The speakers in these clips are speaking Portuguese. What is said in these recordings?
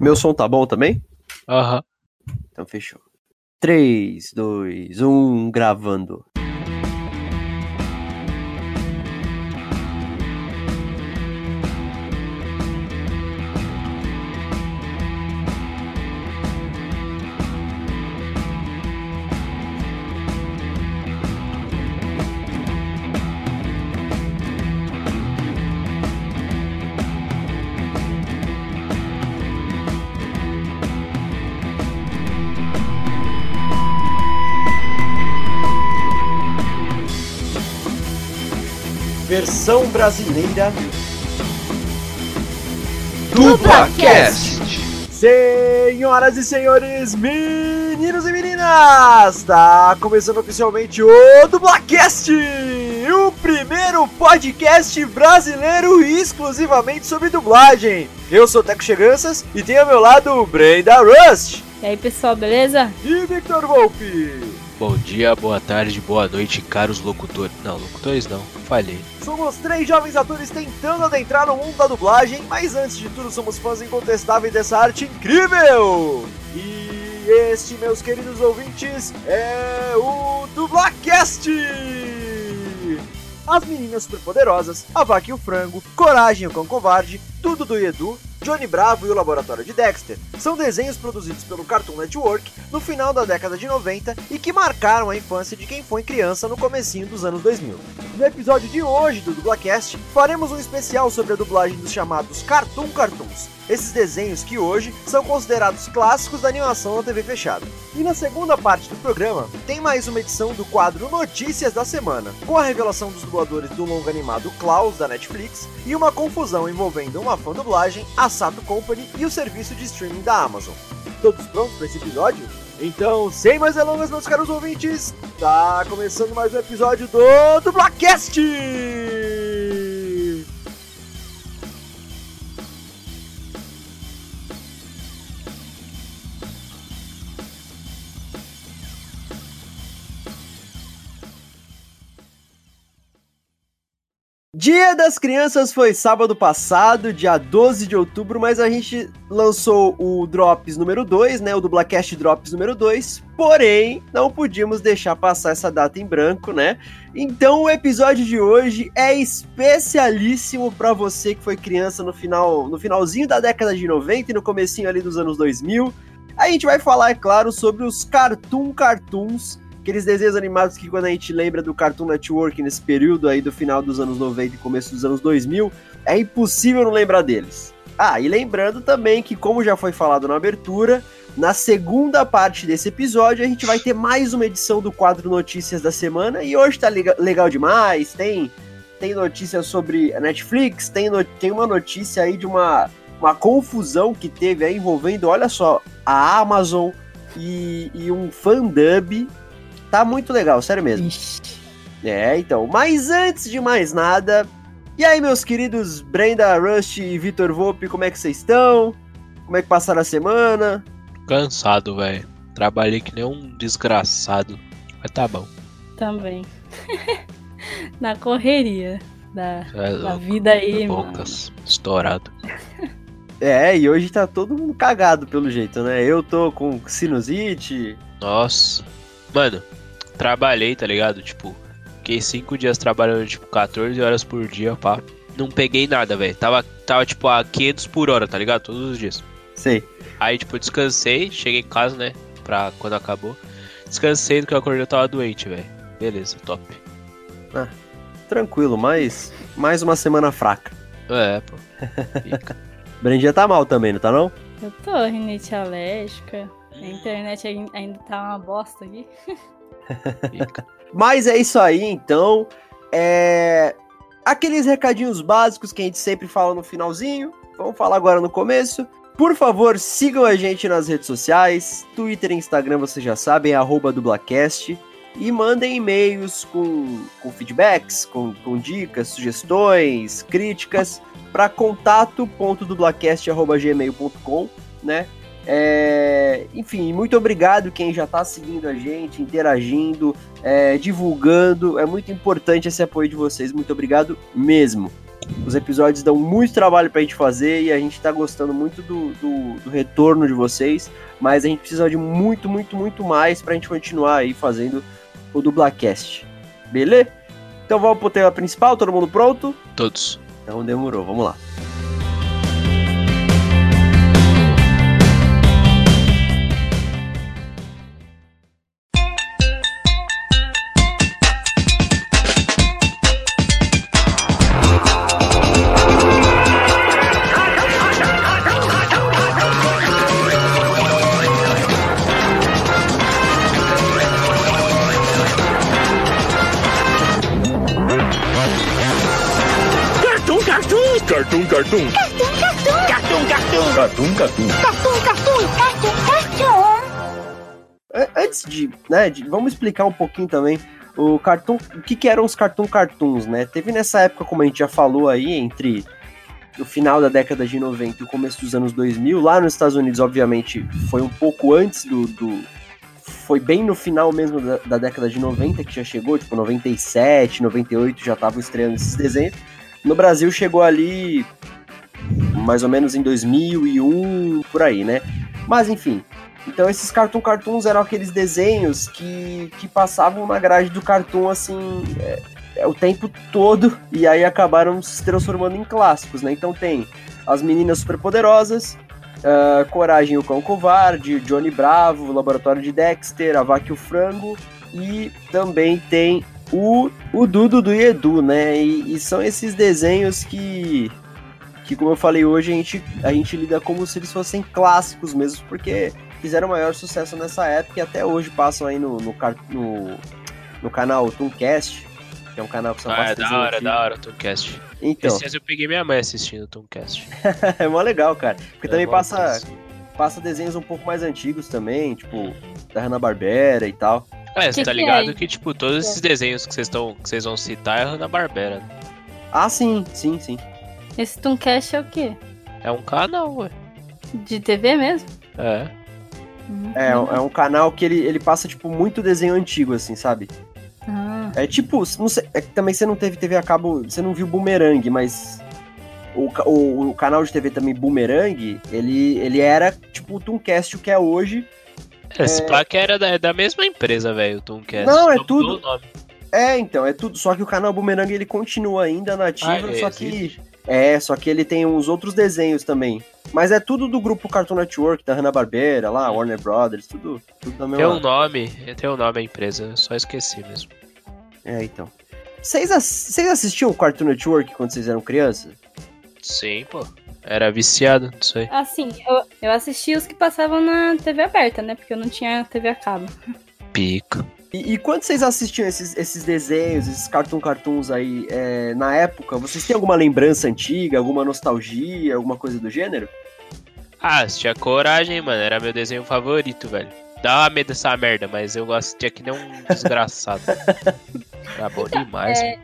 Meu som tá bom também? Aham. Então fechou. 3, 2, 1, gravando. Versão brasileira DuplaCast! Senhoras e senhores, meninos e meninas, está começando oficialmente o Dublacast, o primeiro podcast brasileiro exclusivamente sobre dublagem. Eu sou Teco Cheganças e tenho ao meu lado o Brenda Rust E aí, pessoal, beleza? e Victor Volpe. Bom dia, boa tarde, boa noite, caros locutores. Não, locutores não, falhei. Somos três jovens atores tentando adentrar no mundo da dublagem, mas antes de tudo somos fãs incontestáveis dessa arte incrível! E este, meus queridos ouvintes, é o Dublacast! As meninas superpoderosas, a vaca e o frango, Coragem o cão covarde, tudo do Edu, Johnny Bravo e o Laboratório de Dexter são desenhos produzidos pelo Cartoon Network no final da década de 90 e que marcaram a infância de quem foi criança no comecinho dos anos 2000. No episódio de hoje do Dublacast, faremos um especial sobre a dublagem dos chamados Cartoon Cartoons, esses desenhos que hoje são considerados clássicos da animação na TV fechada. E na segunda parte do programa, tem mais uma edição do quadro Notícias da Semana, com a revelação dos dubladores do longo animado Klaus da Netflix e uma confusão envolvendo uma fã dublagem, a Sato Company e o serviço de streaming da Amazon. Todos prontos para esse episódio? Então, sem mais delongas, meus caros ouvintes, tá começando mais um episódio do Dublacast! Dia das Crianças foi sábado passado, dia 12 de outubro, mas a gente lançou o Drops número 2, né? O Dublacast Drops número 2. Porém, não podíamos deixar passar essa data em branco, né? Então o episódio de hoje é especialíssimo para você que foi criança no final, no finalzinho da década de 90 e no comecinho ali dos anos 2000. A gente vai falar, é claro, sobre os Cartoon Cartoons, aqueles desenhos animados que quando a gente lembra do Cartoon Network nesse período aí do final dos anos 90 e começo dos anos 2000, é impossível não lembrar deles. Ah, e lembrando também que, como já foi falado na abertura, na segunda parte desse episódio a gente vai ter mais uma edição do quadro Notícias da Semana e hoje tá lega- legal demais, tem tem notícias sobre a Netflix, tem, no- tem uma notícia aí de uma, uma confusão que teve aí envolvendo, olha só, a Amazon e, e um fandub. Tá muito legal, sério mesmo. Ixi. É, então. Mas antes de mais nada, e aí, meus queridos Brenda Rush e Vitor Volpe, como é que vocês estão? Como é que passaram a semana? Cansado, velho. Trabalhei que nem um desgraçado. Mas tá bom. Também. Na correria da, É da vida aí, mano. Bocas. Estourado. É, e hoje tá todo mundo cagado pelo jeito, né? Eu tô com sinusite. Nossa. Mano, trabalhei, tá ligado? Tipo, fiquei cinco dias trabalhando, tipo, 14 horas por dia, pá. Não peguei nada, velho. Tava, tava, tipo, a 500 por hora, tá ligado? Todos os dias. Sei. Aí, tipo, descansei, cheguei em casa, né? Pra quando acabou. Descansei do que eu acordei, eu tava doente, velho. Beleza, top. Tranquilo, mas mais uma semana fraca. É, pô. Fica. Brendinha tá mal também, não tá não? Eu tô rinite alérgica. A internet ai- ainda tá uma bosta aqui. Mas é isso aí, então. É. Aqueles recadinhos básicos que a gente sempre fala no finalzinho. Vamos falar agora no começo. Por favor, sigam a gente nas redes sociais. Twitter e Instagram, vocês já sabem, arroba dublacast. E mandem e-mails com, com feedbacks, com, com dicas, sugestões, críticas para contato.dublacast.gmail.com, né? É, enfim, muito obrigado quem já está seguindo a gente, interagindo, é, divulgando. É muito importante esse apoio de vocês. Muito obrigado mesmo. Os episódios dão muito trabalho pra gente fazer e a gente tá gostando muito do, do, do retorno de vocês, mas a gente precisa de muito, muito, muito mais pra gente continuar aí fazendo o Dublacast. Beleza? Então vamos pro tema principal, todo mundo pronto? Todos. Então demorou, vamos lá. Cartoon, cartoon! Cartoon, cartoon! Cartoon, cartoon! An- Antes de, né, de- vamos explicar um pouquinho também o cartoon, o que, que eram os cartoon cartoons, né? Teve nessa época, como a gente já falou aí, entre o final da década de 90 e o começo dos anos 2000, lá nos Estados Unidos, obviamente, foi um pouco antes do, do- foi bem no final mesmo da, da década de 90 que já chegou, tipo 97, 98 já estavam estreando esses desenhos. No Brasil chegou ali mais ou menos em 2001, por aí, né? Mas enfim, então esses Cartoon Cartoons eram aqueles desenhos que, que passavam na grade do Cartoon assim é, é, o tempo todo e aí acabaram se transformando em clássicos, né? Então tem as meninas superpoderosas, ah, Coragem o Cão Covarde, Johnny Bravo, o Laboratório de Dexter, a Vaca e o Frango e também tem o, o Dudu do Edu, né? E, e são esses desenhos que que como eu falei hoje a gente, a gente lida como se eles fossem clássicos mesmo, porque fizeram maior sucesso nessa época e até hoje passam aí no, no, no, no canal Tooncast, que é um canal que só Ah, passa é da hora, da hora, Tomcast. Então, Esses dias eu peguei minha mãe assistindo o Tomcast. é mó legal, cara. Porque também É mó passa, passa desenhos um pouco mais antigos também, tipo, da Hanna-Barbera e tal. É, você tá é ligado que, tipo, todos esses desenhos que vocês estão que vocês vão citar é Hanna-Barbera. né? Ah, sim, sim, sim. Esse Tooncast é o quê? É um canal, ué. De TV mesmo? É. Hum, É, é um canal que ele, ele passa, tipo, muito desenho antigo, assim, sabe? Ah, É tipo, não sei, é que também você não teve TV a cabo, você não viu Boomerang, mas o, o, o canal de TV também Boomerang, ele, ele era tipo o Tooncast o que é hoje. Esse plaque era da, é da mesma empresa, velho, o Tomcast. Não, é tudo-. É, então, é tudo, só que o canal Boomerang ele continua ainda nativo, Ah, ele só que existe? É, só que ele tem uns outros desenhos também. Mas é tudo do grupo Cartoon Network, da Hanna-Barbera, lá, Warner Brothers, tudo, tudo da Tem mesma. um nome, tem um nome a empresa, eu só esqueci mesmo. É, então. Vocês ass- assistiam o Cartoon Network quando vocês eram crianças? Sim, pô. Era viciado nisso aí. Assim, eu, eu assisti os que passavam na TV aberta, né? Porque eu não tinha TV a cabo. Pica. E, e quando vocês assistiam esses, esses desenhos, esses cartoon cartoons aí, é, na época, vocês têm alguma lembrança antiga, alguma nostalgia, alguma coisa do gênero? Ah, tinha coragem, mano. Era meu desenho favorito, velho. Dá medo dessa merda, mas eu assistia que nem um desgraçado. Era bom demais. É,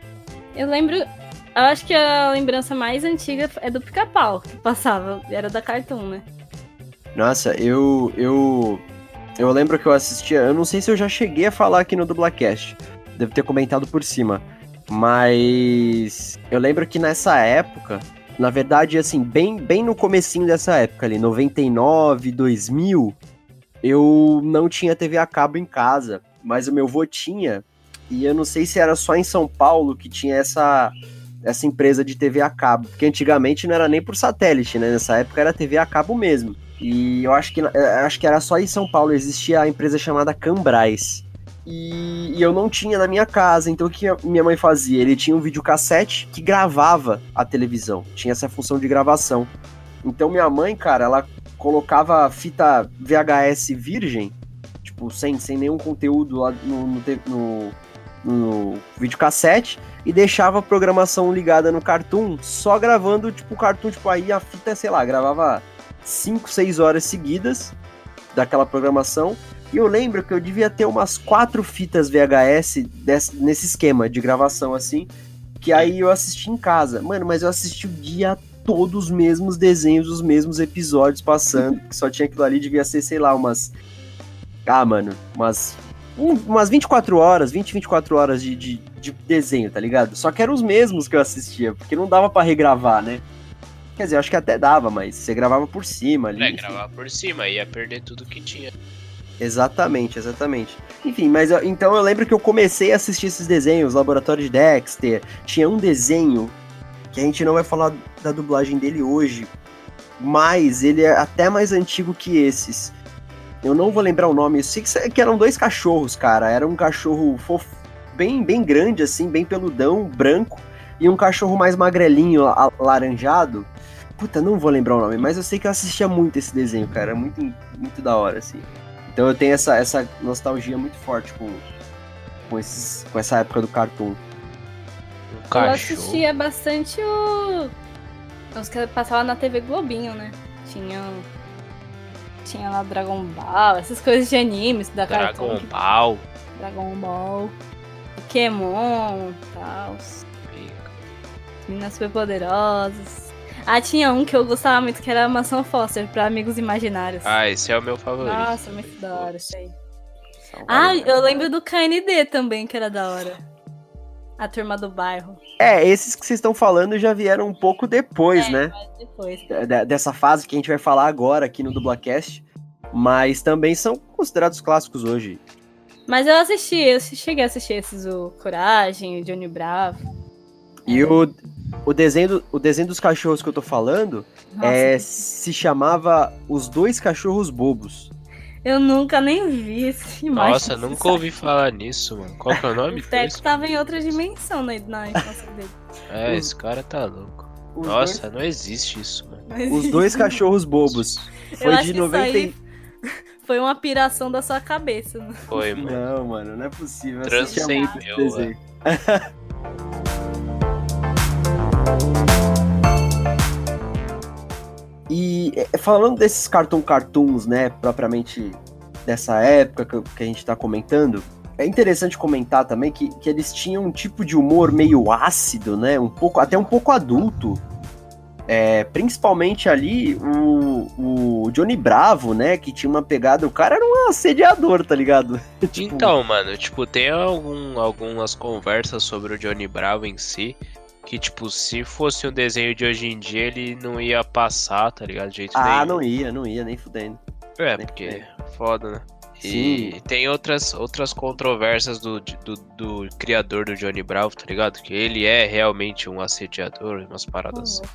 eu lembro. Eu acho que a lembrança mais antiga é do pica-pau que passava. Era da Cartoon, né? Nossa, eu, eu, eu lembro que eu assistia, eu não sei se eu já cheguei a falar aqui no Dublacast, devo ter comentado por cima, mas eu lembro que nessa época, na verdade, assim, bem, bem no comecinho dessa época ali, 99, 2000, eu não tinha TV a cabo em casa, mas o meu vô tinha, e eu não sei se era só em São Paulo que tinha essa essa empresa de TV a cabo, porque antigamente não era nem por satélite, né? Nessa época era TV a cabo mesmo. E eu acho que eh, acho que era só em São Paulo existia a empresa chamada Cambrais. E, e eu não tinha na minha casa, então o que minha mãe fazia? Ele tinha um videocassete que gravava a televisão, tinha essa função de gravação. Então minha mãe, cara, ela colocava fita VHS virgem, tipo, sem, sem nenhum conteúdo lá no, no, no, no videocassete, e deixava a programação ligada no Cartoon, só gravando, tipo, o Cartoon, tipo, aí a fita, sei lá, gravava 5, 6 horas seguidas daquela programação. E eu lembro que eu devia ter umas quatro fitas VHS desse, nesse esquema de gravação assim, que aí eu assisti em casa. Mano, mas eu assisti o dia todo os mesmos desenhos, os mesmos episódios passando, que só tinha aquilo ali, devia ser, sei lá, umas. Ah, mano, umas um- umas 24 horas, 20, 24 horas de, de, de desenho, tá ligado? Só que eram os mesmos que eu assistia, porque não dava pra regravar, né? Quer dizer, eu acho que até dava, mas você gravava por cima ali. É, enfim. gravar por cima, ia perder tudo que tinha. Exatamente, exatamente. Enfim, mas eu- então eu lembro que eu comecei a assistir esses desenhos, Laboratório de Dexter. Tinha um desenho que a gente não vai falar da dublagem dele hoje, mas ele é até mais antigo que esses. Eu não vou lembrar o nome, eu sei que, que eram dois cachorros, cara. Era um cachorro fofo, bem, bem grande, assim, bem peludão, branco, e um cachorro mais magrelinho, alaranjado. Puta, não vou lembrar o nome, mas eu sei que eu assistia muito esse desenho, cara. Muito, muito da hora, assim. Então eu tenho essa, essa nostalgia muito forte com, com, esses, com essa época do cartoon. Eu cachorro. assistia bastante o. Os que passavam na TV Globinho, né? Tinha. Tinha lá Dragon Ball, essas coisas de animes da Dragon Cartoon. Ball. Dragon Ball. Pokémon e tal. Meninas superpoderosas. Ah, tinha um que eu gostava muito, que era a Mansão Foster, pra amigos imaginários. Ah, esse é o meu favorito. Nossa, muito da hora isso aí. São Ah, eu lembro do KND também, que era da hora. A turma do bairro. É, esses que vocês estão falando já vieram um pouco depois, É, né? depois. De- dessa fase que a gente vai falar agora aqui no Dublacast. Mas também são considerados clássicos hoje. Mas eu assisti, eu cheguei a assistir esses, o Coragem, o Johnny Bravo. E o, o, desenho, do- o desenho dos cachorros que eu tô falando Nossa, é, se chamava Os Dois Cachorros Bobos. eu nunca nem vi esse imagem. Nossa, nunca ouvi falar nisso, mano. Qual que é o nome? O Teco tava em outra dimensão na, na infância dele. É, esse cara tá louco. Os Nossa, não existe isso, mano. Dois, os Dois Cachorros Bobos. Eu Foi acho de que isso 90 e... aí Foi uma piração da sua cabeça. né? Foi, mano. Não, mano, não é possível. Transcendeu, desenho. E é, falando desses cartoon cartoons, né, propriamente dessa época que, a gente tá comentando, é interessante comentar também que, que eles tinham um tipo de humor meio ácido, né, um pouco, até um pouco adulto. É, principalmente ali o, o Johnny Bravo, né, que tinha uma pegada, o cara era um assediador, tá ligado? Tipo, Então, mano, tipo, tem algum, algumas conversas sobre o Johnny Bravo em si. Que, tipo, se fosse um desenho de hoje em dia, ele não ia passar, tá ligado? De jeito Ah, nenhum. não ia, não ia, nem fudendo. É, nem porque fudendo. foda, né? E Sim. tem outras, outras controvérsias do, do, do criador do Johnny Bravo, tá ligado? Que ele é realmente um assediador, umas paradas assim.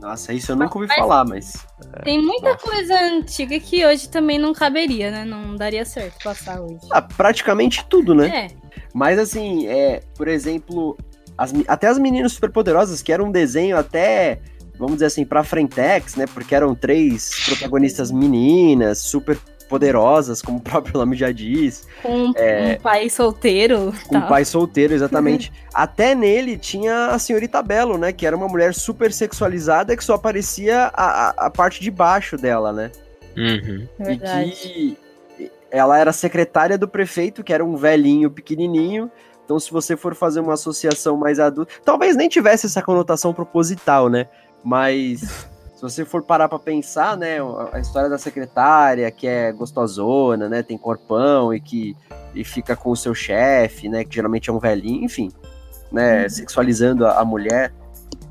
Nossa, isso eu nunca ouvi Mas- falar, mas. Tem muita Nossa. coisa antiga que hoje também não caberia, né? Não daria certo passar hoje. Ah, praticamente tudo, né? É, Mas assim, é, por exemplo, as até as meninas superpoderosas, que era um desenho até, vamos dizer assim, pra Frentex, né? Porque eram três protagonistas meninas, super poderosas, como o próprio nome já diz, com É. um pai solteiro. com um pai solteiro, exatamente. até nele tinha a senhorita Belo, né? Que era uma mulher super sexualizada que só aparecia a, a, a parte de baixo dela, né? Uhum. Verdade. E que ela era secretária do prefeito, que era um velhinho pequenininho. Então, se você for fazer uma associação mais adulta, talvez nem tivesse essa conotação proposital, né? Mas se você for parar pra pensar, né, a história da secretária, que é gostosona, né, tem corpão e que e fica com o seu chefe, né, que geralmente é um velhinho, enfim, né, sexualizando a, a mulher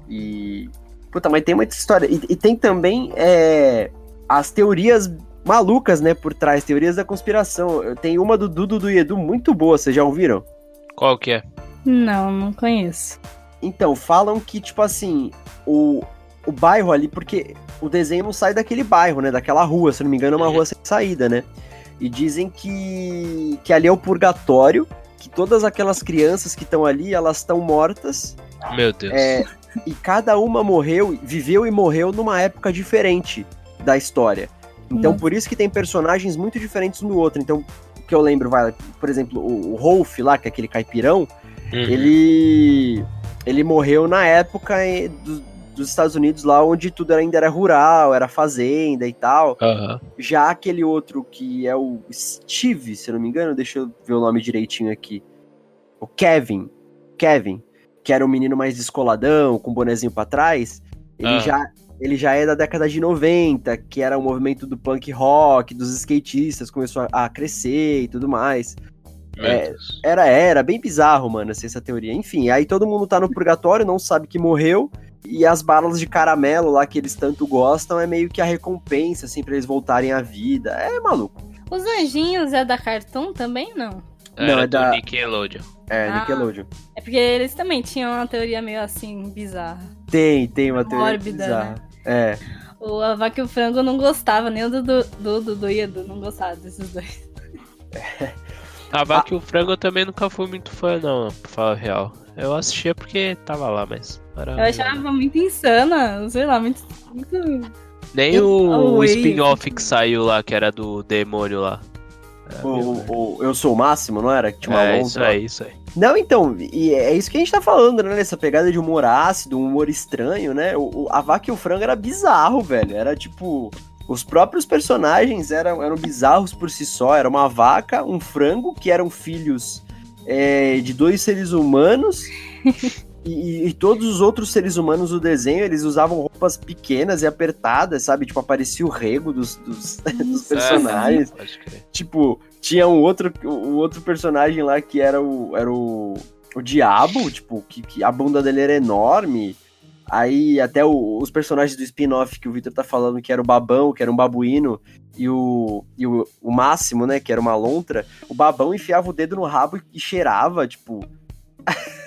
e puta, mas tem muita história e, e tem também é, as teorias malucas, né, por trás, teorias da conspiração. Tem uma do Dudu do Edu muito boa, vocês já ouviram? Qual que é? Não, não conheço. Então, falam que, tipo assim, o, o bairro ali, porque o desenho não sai daquele bairro, né? Daquela rua, se não me engano, é uma rua sem saída, né? E dizem que, que ali é o purgatório, que todas aquelas crianças que estão ali, elas estão mortas, Meu Deus. é, e cada uma morreu, viveu e morreu numa época diferente da história. Então, Nossa. por isso que tem personagens muito diferentes um do outro. Então, que eu lembro, vai, por exemplo, o, o Rolf lá, que é aquele caipirão, Uhum. ele ele morreu na época do- dos Estados Unidos lá onde tudo ainda era rural, era fazenda e tal. Aham. Já aquele outro que é o Steve, se eu não me engano, deixa eu ver o nome direitinho aqui. O Kevin, Kevin, que era um menino mais descoladão, com o bonezinho pra trás, ele Ah. já ele já é da década de 90, que era o movimento do punk rock, dos skatistas, começou a, a crescer e tudo mais. É. Era, era bem bizarro, mano, assim, essa teoria. Enfim, aí todo mundo tá no purgatório, não sabe que morreu, e as balas de caramelo lá que eles tanto gostam é meio que a recompensa, assim, pra eles voltarem à vida. É maluco. Os anjinhos é da Cartoon também, não? não, Era é do da- Nickelodeon. É, Ah. Nickelodeon. É porque eles também tinham uma teoria meio assim, bizarra. Tem, tem uma teoria Mórbida, bizarra. É. O a Vaca e o Frango não gostava, nem o Dudu, Dudu, Dudu e Edu não gostava desses dois. A vaca e o frango eu também nunca fui muito fã, não, pra falar a real. Eu assistia porque tava lá, mas. Era Eu achava muito insana, sei lá, muito. muito... Nem o, o spin-off que saiu lá, que era do demônio lá. Era O, o- Eu Sou o Máximo, não era? Que tinha uma é, lontra isso aí, isso aí. Não, então, e é isso que a gente tá falando, né? Nessa pegada de humor ácido, um humor estranho, né? O, o- a vaca e o frango era bizarro, velho. Era tipo. Os próprios personagens eram, eram bizarros por si só. Era uma vaca, um frango, que eram filhos é, de dois seres humanos. E, e todos os outros seres humanos do desenho, eles usavam roupas pequenas e apertadas, sabe? Tipo, aparecia o rego dos, dos, dos personagens. É. Tipo, tinha um outro, um outro personagem lá que era o, era o, o Diabo, tipo, que, que a bunda dele era enorme. Aí até o- os personagens do spin-off que o Victor tá falando, que era o Babão, que era um babuíno, e o, e o, o Máximo, né, que era uma lontra, o Babão enfiava o dedo no rabo e cheirava, tipo...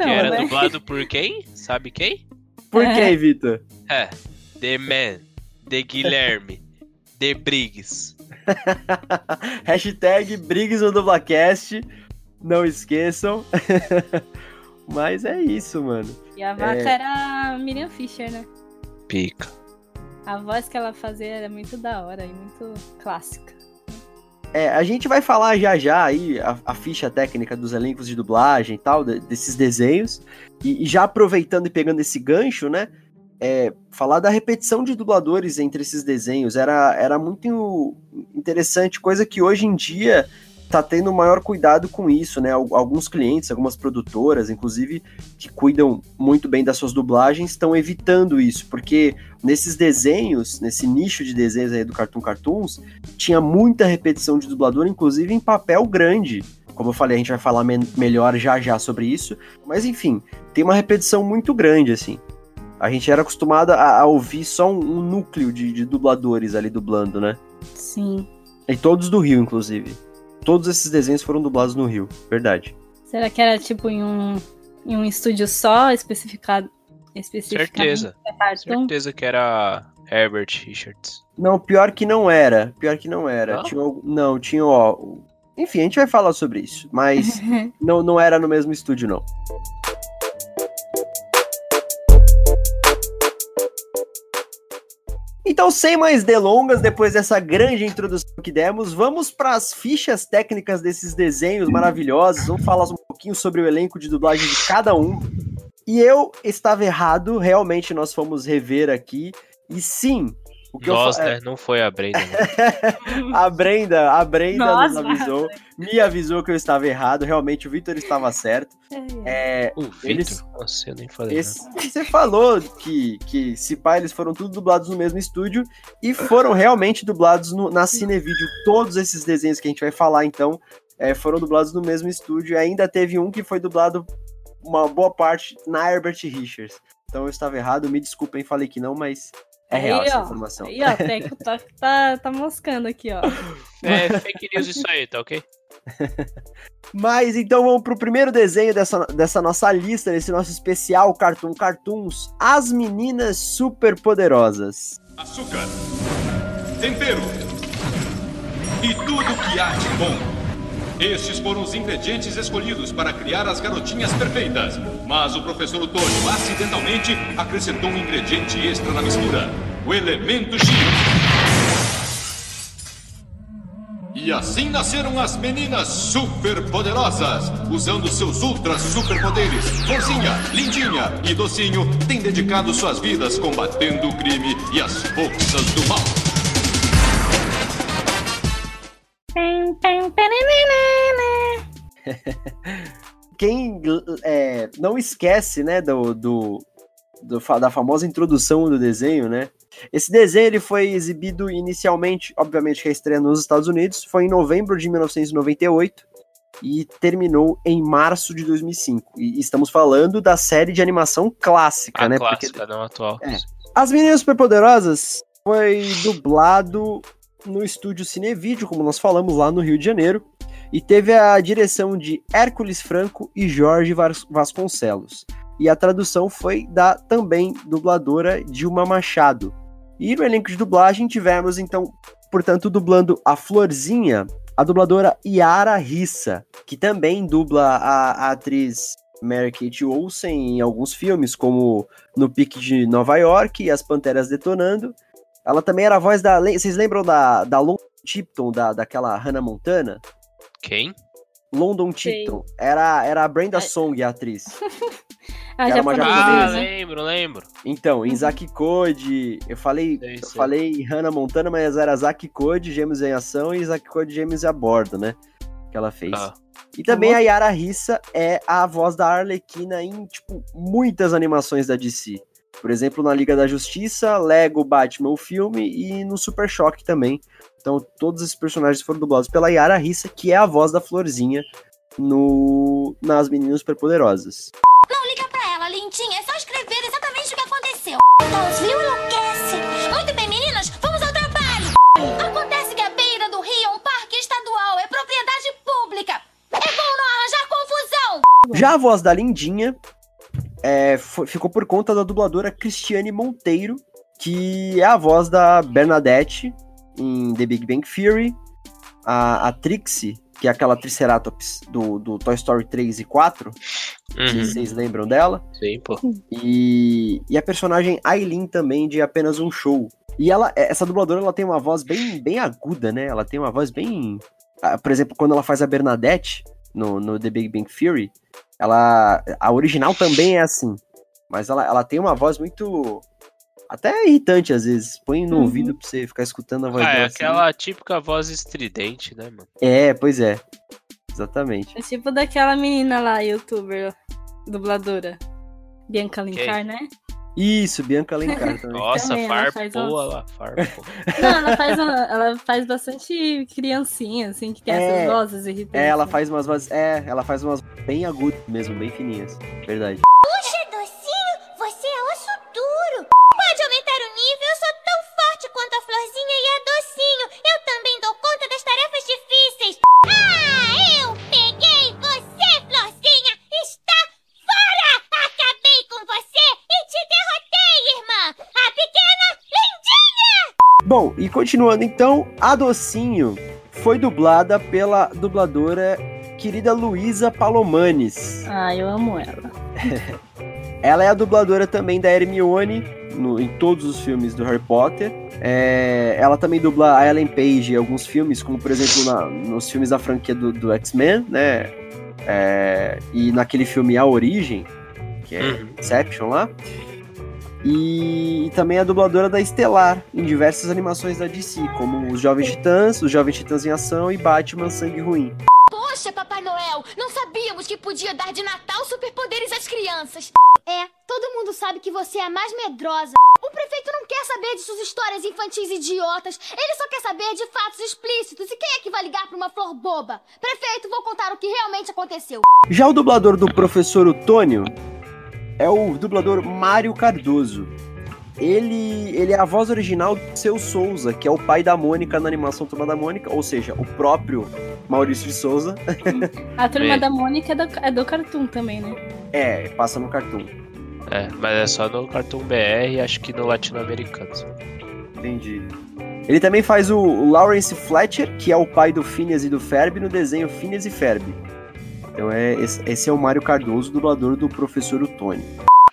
Que Não, era né? dublado por quem? Sabe quem? Por É. que, Victor? É. The Man. The Guilherme. The Briggs. Hashtag Briggs no Dublacast, não esqueçam. Mas é isso, mano. E a vaca É. era a Miriam Fisher, né? Pica. A voz que ela fazia era muito da hora e muito clássica. É, a gente vai falar já já aí a, a ficha técnica dos elencos de dublagem e tal, de- desses desenhos. E, e já aproveitando e pegando esse gancho, né? é, falar da repetição de dubladores entre esses desenhos era, era muito interessante, coisa que hoje em dia tá tendo maior cuidado com isso, né? Al- Alguns clientes, algumas produtoras, inclusive, que cuidam muito bem das suas dublagens, estão evitando isso, porque nesses desenhos, nesse nicho de desenhos aí do Cartoon Cartoons, tinha muita repetição de dublador, inclusive em papel grande. Como eu falei, a gente vai falar men- melhor já já sobre isso. Mas enfim, tem uma repetição muito grande, assim. A gente era acostumado a, a ouvir só um, um núcleo de, de dubladores ali dublando, né? Sim. E todos do Rio, inclusive. Todos esses desenhos foram dublados no Rio, verdade. Será que era tipo em um, em um estúdio só, especificado? Certeza. Certeza que era Herbert Richards. Não, pior que não era. Pior que não era. Não? Tinha, não, tinha, ó. o- Enfim, a gente vai falar sobre isso. Mas não, não era no mesmo estúdio, não. Então, sem mais delongas, depois dessa grande introdução que demos, vamos para as fichas técnicas desses desenhos maravilhosos. Vamos falar um pouquinho sobre o elenco de dublagem de cada um. E eu estava errado, realmente nós fomos rever aqui. E sim, o que eu Nós, né? Não foi a Brenda. né? a Brenda, a Brenda nos Nossa. avisou, me avisou que eu estava errado. Realmente o Victor estava certo. É, O Eles- Vitor? Nossa, eu nem falei esse- você falou que, que se pá, eles foram tudo dublados no mesmo estúdio e foram realmente dublados no- na Cinevídeo. Todos esses desenhos que a gente vai falar, então, é, foram dublados no mesmo estúdio. E ainda teve um que foi dublado uma boa parte na Herbert Richards. Então eu estava errado, me desculpem, falei que não, mas é real Aí, essa ó. informação. Aí, ó, o Teco tá, tá, tá moscando aqui, ó. É fake news isso aí, tá ok? Mas então vamos pro primeiro desenho dessa, dessa nossa lista, desse nosso especial Cartoon Cartoons, As Meninas Superpoderosas. açúcar, tempero e tudo que há de bom. Estes foram os ingredientes escolhidos para criar as garotinhas perfeitas. Mas o professor Otônio acidentalmente acrescentou um ingrediente extra na mistura: o elemento X. E assim nasceram as meninas superpoderosas. Usando seus ultra superpoderes, Florzinha, Lindinha e Docinho têm dedicado suas vidas combatendo o crime e as forças do mal. Quem é, não esquece, né, do, do, do da famosa introdução do desenho, né? Esse desenho ele foi exibido inicialmente, obviamente que a estreia nos Estados Unidos, foi em novembro de 1998. e terminou em março de 2005. E estamos falando da série de animação clássica, A né? clássica, não atual. É. As Meninas Superpoderosas foi dublado no estúdio Cinevídeo, como nós falamos lá no Rio de Janeiro, e teve a direção de Hércules Franco e Jorge Vas- Vasconcelos. E a tradução foi da também dubladora Dilma Machado. E no elenco de dublagem tivemos, então, portanto, dublando a Florzinha, a dubladora Yara Rissa, que também dubla a, a atriz Mary Kate Olsen em alguns filmes, como No Pique de Nova York e As Panteras Detonando. Ela também era a voz da. Vocês lembram da, da London Tipton, da, daquela Hannah Montana? Quem? London Sei. Tipton. Era, era a Brenda É. Song, a atriz. A Era uma japonesa. Ah, japonesa. lembro, lembro. Então, em Zack Code, eu falei, Sei, eu falei Hannah Montana, mas era Zack Code, Gêmeos em Ação e Zack Code, Gêmeos a Bordo, né? Que ela fez. Ah. E também a Yara Rissa é a voz da Arlequina em, tipo, muitas animações da DC. Por exemplo, na Liga da Justiça, Lego Batman, o filme, e no Super Choque também. Então, todos esses personagens foram dublados pela Yara Rissa, que é a voz da Florzinha no nas Meninas Superpoderosas. Não liga pra ela, lindinha. É só escrever exatamente o que aconteceu. Viu enlouquece. Muito bem, meninas, vamos ao trabalho. Acontece que a beira do rio é um parque estadual, é propriedade pública. É bom não arranjar confusão. Já a voz da Lindinha é, fo- ficou por conta da dubladora Cristiane Monteiro, que é a voz da Bernadette em The Big Bang Theory, a, a Trixie, que é aquela Triceratops do, do Toy Story 3 e 4, não sei Uhum. se vocês lembram dela, Sim, pô. e, e a personagem Aileen também de Apenas um Show. E ela, essa dubladora, ela tem uma voz bem, bem aguda, né? Ela tem uma voz bem... Por exemplo, quando ela faz a Bernadette no, no The Big Bang Theory, ela... A original também é assim. Mas ela, ela tem uma voz muito... Até irritante, às vezes. Põe no Uhum. ouvido pra você ficar escutando a voz Ah, é dela. assim. aquela típica voz estridente, né, mano? É, pois é. Exatamente. É tipo daquela menina lá, youtuber, dubladora. Bianca Linkar, né? Isso, Bianca Alencar também. Nossa, Também, umas- lá, farpou. Não, ela faz, uma- ela faz bastante criancinha, assim, que tem É, essas vozes irritantes. É, ela né? faz umas vozes... É, ela faz umas bem agudas mesmo, bem fininhas. Verdade. Puxa, e continuando então, a Docinho foi dublada pela dubladora querida Luísa Palomanes. Ah, eu amo ela. Ela é a dubladora também da Hermione no- em todos os filmes do Harry Potter. É, ela também dubla a Ellen Page em alguns filmes, como por exemplo na- nos filmes da franquia do, do X-Men, né? É, e naquele filme A Origem, que é Uhum. Inception lá. E, e também a dubladora da Estelar em diversas animações da DC, como os Jovens Titãs, os Jovens Titãs em Ação e Batman Sangue Ruim. Poxa, Papai Noel, não sabíamos que podia dar de Natal superpoderes às crianças. É, todo mundo sabe que você é a mais medrosa. O prefeito não quer saber de suas histórias infantis idiotas. Ele só quer saber de fatos explícitos. E quem é que vai ligar pra uma flor boba? Prefeito, vou contar o que realmente aconteceu. Já o dublador do Professor Otônio é o dublador Mário Cardoso. Ele, ele é a voz original do Seu Souza, que é o pai da Mônica na animação Turma da Mônica, ou seja, o próprio Maurício de Souza. A turma da Mônica é do, é do Cartoon também, né? É, passa no Cartoon. É, mas é só no Cartoon BR e acho que no latino-americano. Entendi. Ele também faz o, o Lawrence Fletcher, que é o pai do Phineas e do Ferb, no desenho Phineas e Ferb. Então é, esse, é o Mário Cardoso, dublador do Professor Otônio.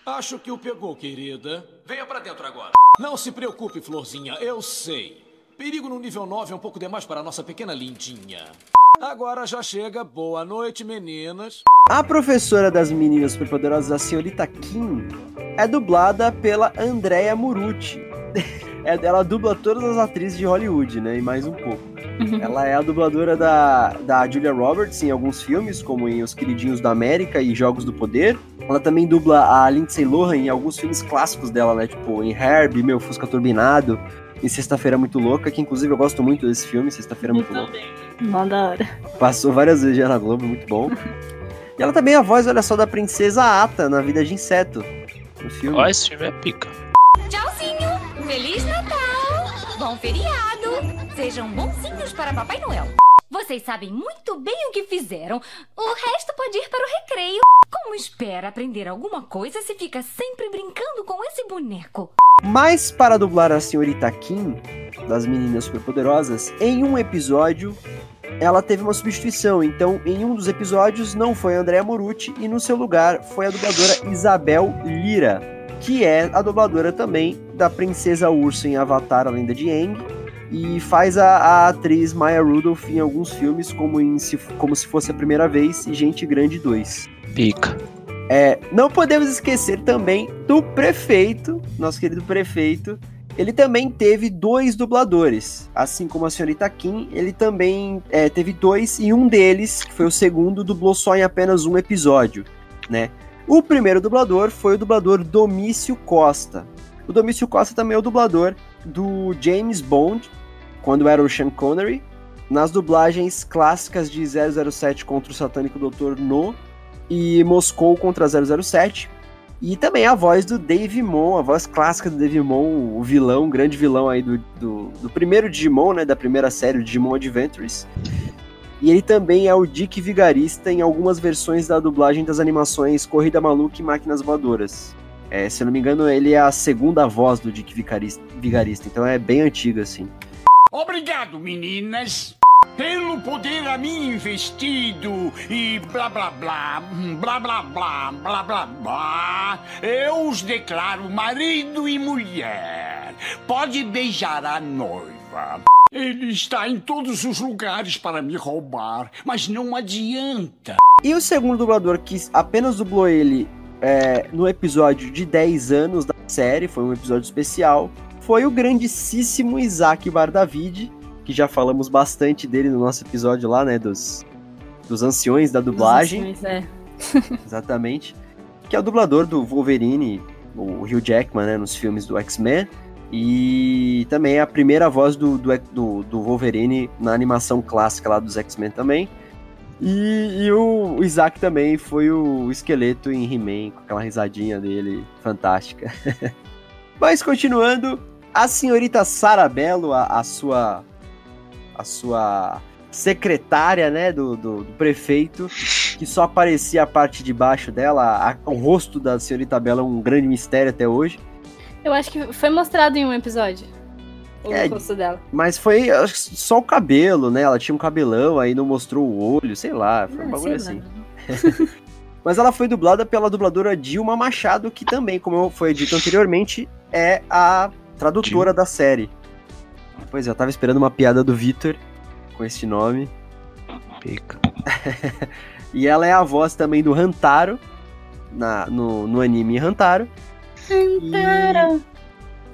Acho que o pegou, querida. Venha pra dentro agora. Não se preocupe, Florzinha, eu sei. Perigo no nível 9 é um pouco demais para a nossa pequena lindinha. Agora já chega. Boa noite, meninas. A professora das meninas superpoderosas, a senhorita Kim, é dublada pela Andrea Murucci. É, ela dubla todas as atrizes de Hollywood, né? E mais um pouco. Ela é a dubladora da, da Julia Roberts em alguns filmes, como em Os Queridinhos da América e Jogos do Poder. Ela também dubla a Lindsay Lohan em alguns filmes clássicos dela, né? Tipo, em Herbie, Meu Fusca Turbinado. em Sexta-feira Muito Louca, que inclusive eu gosto muito desse filme, Sexta-feira Muito Louca. Mó da hora. Passou várias vezes já na Globo, muito bom. E ela também é a voz, olha só, da princesa Ata na Vida de Inseto. No filme. Ó, esse filme é pica. Tchauzinho! Feliz Natal! Bom feriado! Sejam bonzinhos para Papai Noel. Vocês sabem muito bem o que fizeram. O resto pode ir para o recreio. Como espera aprender alguma coisa se fica sempre brincando com esse boneco? Mas para dublar a senhorita Kim, das Meninas Superpoderosas, em um episódio ela teve uma substituição. Então, em um dos episódios não foi a Andrea Morucci e no seu lugar foi a dubladora Isabel Lira, que é a dubladora também da Princesa Urso em Avatar: A Lenda de Aang e faz a, a atriz Maya Rudolph em alguns filmes como em se, como se fosse a primeira vez e Gente Grande 2. Pica. É, não podemos esquecer também do prefeito, nosso querido prefeito. Ele também teve dois dubladores, assim como a senhorita Kim, ele também é, teve dois e um deles, que foi o segundo, dublou só em apenas um episódio, né? O primeiro dublador foi o dublador Domício Costa. O Domício Costa também é o dublador do James Bond, quando era o Sean Connery, nas dublagens clássicas de 007 contra o satânico Dr. No e Moscou contra 007. E também a voz do Dave Mon, a voz clássica do Dave Mon, o vilão, o grande vilão aí do, do, do primeiro Digimon, né, da primeira série, o Digimon Adventures. E ele também é o Dick Vigarista em algumas versões da dublagem das animações Corrida Maluca e Máquinas Voadoras. É, se eu não me engano, ele é a segunda voz do Dick Vigarista, Vigarista então é bem antigo, assim. Obrigado, meninas. Pelo poder a mim investido e blá blá blá, blá blá blá, blá blá blá, eu os declaro marido e mulher. Pode beijar a noiva. Ele está em todos os lugares para me roubar, mas não adianta. E o segundo dublador que apenas dublou ele é, no episódio de 10 anos da série, foi um episódio especial, foi o grandíssimo Isaac Bardavid, que já falamos bastante dele no nosso episódio lá, né, dos, dos anciões da dublagem. Anciões, é. Exatamente. Que é o dublador do Wolverine, o Hugh Jackman, né, nos filmes do X-Men. E também é a primeira voz do, do, do, Wolverine na animação clássica lá dos X-Men também. E, e o, o, Isaac também foi o esqueleto em He-Man, com aquela risadinha dele fantástica. Mas continuando, a senhorita Sarabello, a, a sua a sua secretária, né, do, do, do, prefeito, que só aparecia a parte de baixo dela, a, o rosto da senhorita Bela é um grande mistério até hoje. Eu acho que foi mostrado em um episódio. O É, rosto dela. Mas foi só o cabelo, né? Ela tinha um cabelão, aí não mostrou o olho, sei lá, foi um bagulho assim. Mas ela foi dublada pela dubladora Dilma Machado, que também, como foi dito anteriormente, é a tradutora da série. Pois é, eu tava esperando uma piada do Vitor com esse nome. Pica. E ela é a voz também do Hantaro, na, no, no anime Hantaro. Hantaro.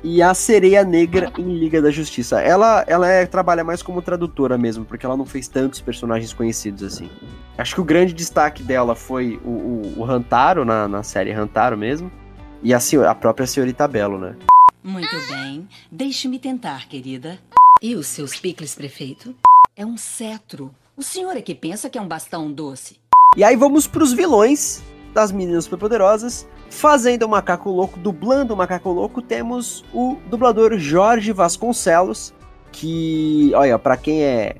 E, e a Sereia Negra em Liga da Justiça. Ela, ela é, trabalha mais como tradutora mesmo, porque ela não fez tantos personagens conhecidos assim. Acho que o grande destaque dela foi o, o, o Hantaro, na, na série Hantaro mesmo. E a, a própria senhorita Belo, né? Muito bem. Deixe-me tentar, querida. E os seus picles, prefeito? É um cetro. O senhor é que pensa que é um bastão doce. E aí vamos pros vilões das Meninas Superpoderosas. Fazendo o Macaco Louco, dublando o Macaco Louco, temos o dublador Jorge Vasconcelos, que, olha, pra quem é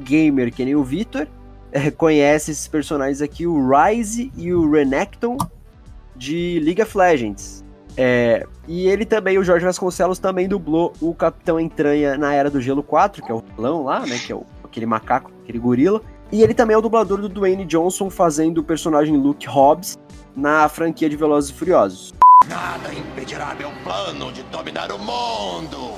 gamer que nem o Vitor, eh, conhece esses personagens aqui, o Ryze e o Renekton de League of Legends. É, e ele também, o Jorge Vasconcelos, também dublou o Capitão Entranha na Era do Gelo 4, que é o vilão lá, né? Que é o- aquele macaco, aquele gorila. E ele também é o dublador do Dwayne Johnson, fazendo o personagem Luke Hobbs na franquia de Velozes e Furiosos. Nada impedirá meu plano de dominar o mundo.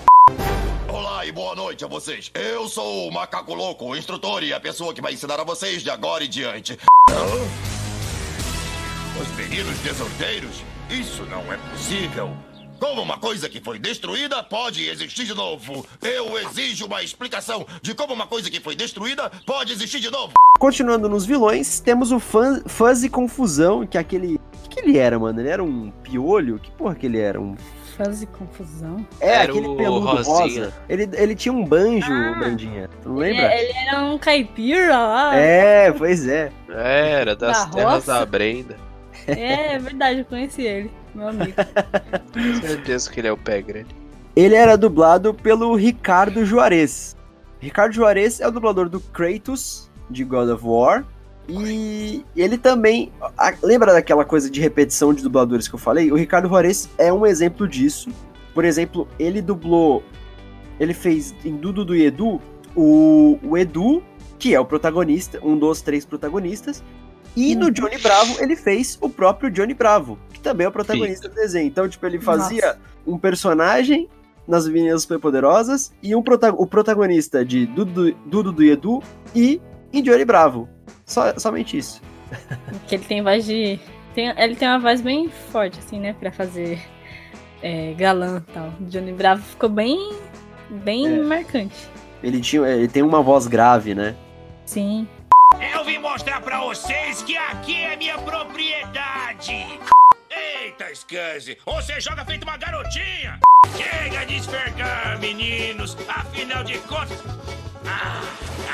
Olá e boa noite a vocês. Eu sou o Macaco Louco, o instrutor e a pessoa que vai ensinar a vocês de agora em diante. Os meninos desordeiros? Isso não é possível. Como uma coisa que foi destruída pode existir de novo? Eu exijo uma explicação de como uma coisa que foi destruída pode existir de novo. Continuando nos vilões, temos o Fun- Fuzzy Confusão, que é aquele. O que, que ele era, mano? Ele era um piolho? Que porra que ele era? Um Fase confusão. É, Era aquele peludo Rosinha. rosa. Ele, ele tinha um banjo, Ah. Brandinha. Tu não Ele, lembra? ele era um caipira lá. É, pois é. Era, das Da terras roça? da Brenda. É, é verdade, eu conheci ele, meu amigo. Certeza que ele é o pé grande. Ele era dublado pelo Ricardo Juarez. Ricardo Juarez é o dublador do Kratos, de God of War. E ele também. a- lembra daquela coisa de repetição de dubladores que eu falei? O Ricardo Juarez é um exemplo disso. Por exemplo, ele dublou. Ele fez em Dudu do Edu o, o Edu, que é o protagonista, um dos três protagonistas. E no Johnny Bravo ele fez o próprio Johnny Bravo, que também é o protagonista do desenho. Então, tipo, ele fazia um personagem nas Meninas Superpoderosas e um prota o protagonista de Dudu, Dudu do Edu e em Johnny Bravo. Só, somente isso. Porque ele tem voz de. tem- ele tem uma voz bem forte, assim, né? Pra fazer é, galã e tal. Johnny Bravo ficou bem. bem É. marcante. Ele, tinha, ele tem uma voz grave, né? Sim. Eu vim mostrar pra vocês que aqui é minha propriedade. Eita, Scanzi, você joga feito uma garotinha. Chega de esfregar, meninos. Afinal de contas... Ah,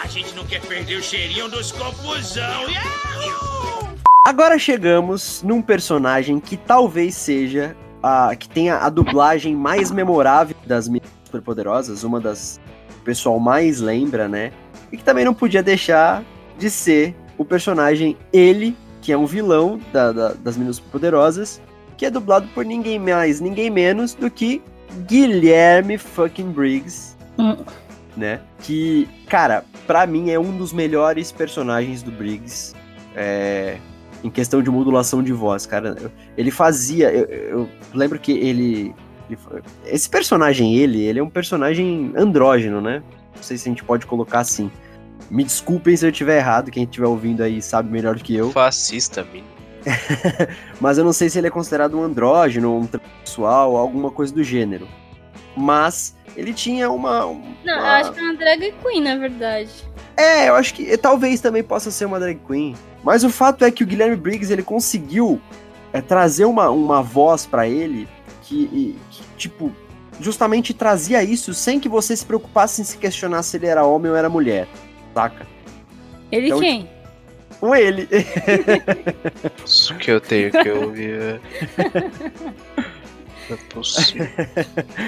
a gente não quer perder o cheirinho dos confusão. Yahoo! Agora chegamos num personagem que talvez seja a que tenha a dublagem mais memorável das Meninas Superpoderosas, uma das que o pessoal mais lembra, né? E que também não podia deixar de ser o personagem ele, que é um vilão da- da- das Meninas Superpoderosas, que é dublado por ninguém mais, ninguém menos do que Guilherme fucking Briggs, Hum. né? Que, cara, pra mim é um dos melhores personagens do Briggs. É, em questão de modulação de voz, cara. Ele fazia. Eu, eu lembro que ele, ele Esse personagem, ele, ele é um personagem andrógeno, né? Não sei se a gente pode colocar assim. Me desculpem se eu estiver errado, quem estiver ouvindo aí sabe melhor do que eu. Fascista, menino. Mas eu não sei se ele é considerado um andrógeno, um transexual, alguma coisa do gênero. Mas ele tinha uma. um- Não, eu uma- acho que é uma drag queen, na verdade. É, eu acho que talvez também possa ser uma drag queen. Mas o fato é que o Guilherme Briggs ele conseguiu é, trazer uma, uma voz pra ele que, e- que, tipo, justamente trazia isso sem que você se preocupasse em se questionar se ele era homem ou era mulher, saca? Ele Então, quem? Com ele. Isso que eu tenho que ouvir. é. Não é possível.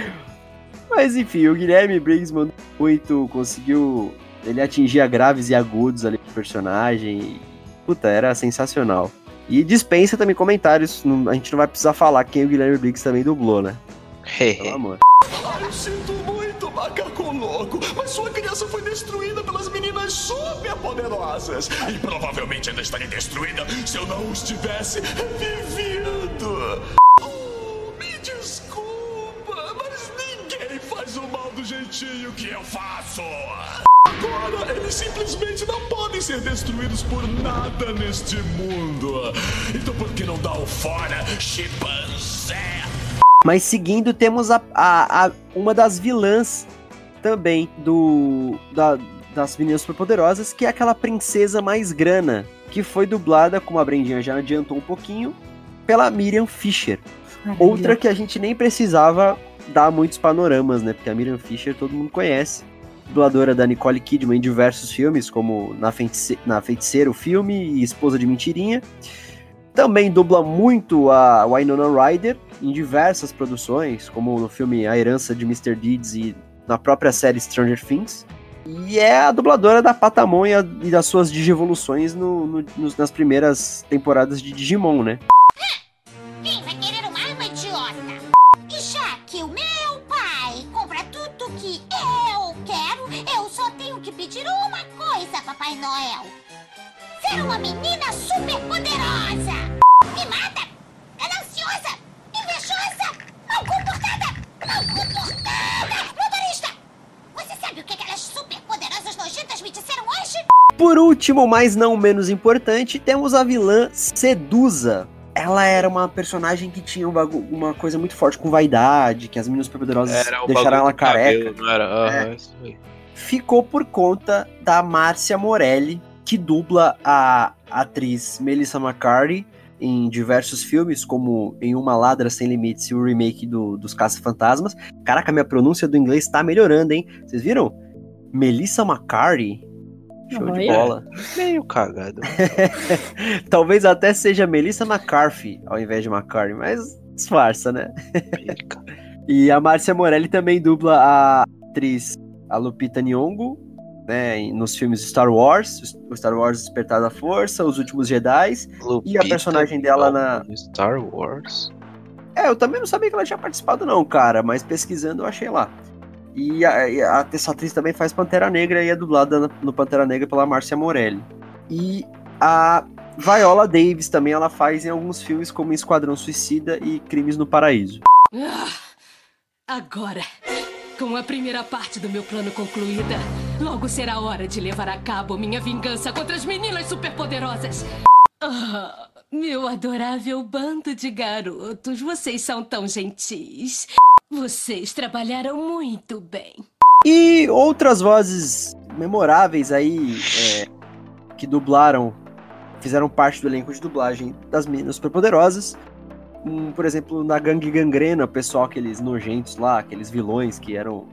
Mas enfim, o Guilherme Briggs mandou muito, conseguiu. Ele atingia graves e agudos ali do personagem. e, Puta, era sensacional. E dispensa também comentários. não- a gente não vai precisar falar quem o Guilherme Briggs também dublou, né? Pelo amor. Eu sinto macaco louco, mas sua criança foi destruída pelas meninas super poderosas. E provavelmente ainda estaria destruída se eu não os tivesse revivido. Oh, me desculpa, mas ninguém faz o mal do jeitinho que eu faço. Agora, eles simplesmente não podem ser destruídos por nada neste mundo. Então por que não dá o fora, chimpanzé? Mas seguindo, temos a, a- a- uma das vilãs também do da- das meninas superpoderosas, que é aquela princesa mais grana, que foi dublada, como a Brendinha já adiantou um pouquinho, pela Miriam Fisher. Outra que a gente nem precisava dar muitos panoramas, né? Porque a Miriam Fisher todo mundo conhece. Dubladora da Nicole Kidman em diversos filmes, como Na, Feitice na Feiticeira, o filme, e Esposa de Mentirinha. Também dubla muito a Winona Ryder em diversas produções, como no filme A Herança de Mr. Deeds e na própria série Stranger Things. E é a dubladora da Patamon e, das suas digievoluções no- no- nas primeiras temporadas de Digimon, né? Quem vai querer uma arma idiota? E já que o meu pai compra tudo que eu quero, eu só tenho que pedir uma coisa, Papai Noel. Ser uma menina super poderosa. Motorista, você sabe o que aquelas super poderosas nojentas me disseram hoje? Por último, mas não menos importante, temos a vilã Sedusa. Ela era uma personagem que tinha um bagu- uma coisa muito forte com vaidade, que as meninas o deixaram ela careca. cabelo, não era? É. isso aí. Ficou por conta da Márcia Morelli, que dubla a atriz Melissa McCarthy em diversos filmes, como em Uma Ladra Sem Limites e o remake do, dos Caça-Fantasmas. Caraca, minha pronúncia do inglês tá melhorando, hein? Vocês viram? Melissa McCarthy. Show de bola. Meio cagado. Talvez até seja Melissa McCarthy ao invés de McCarthy, mas disfarça, né? E a Márcia Morelli também dubla a atriz a Lupita Nyong'o, né, nos filmes Star Wars, o Star Wars Despertar da Força, Os Últimos Jedi. E a personagem dela na- no Star Wars. É, eu também não sabia que ela tinha participado não, cara, mas pesquisando eu achei lá. E a, e a- essa atriz também faz Pantera Negra e é dublada no- no Pantera Negra pela Márcia Morelli. E a Viola Davis também ela faz em alguns filmes como Esquadrão Suicida e Crimes no Paraíso. Ah, agora, com a primeira parte do meu plano concluída, logo será hora de levar a cabo minha vingança contra as meninas superpoderosas. Ah, meu adorável bando de garotos, vocês são tão gentis. Vocês trabalharam muito bem. E outras vozes memoráveis aí é, que dublaram, fizeram parte do elenco de dublagem das Meninas Superpoderosas. Hum, por exemplo, na Gangue Gangrena, o pessoal, aqueles nojentos lá, aqueles vilões que eram.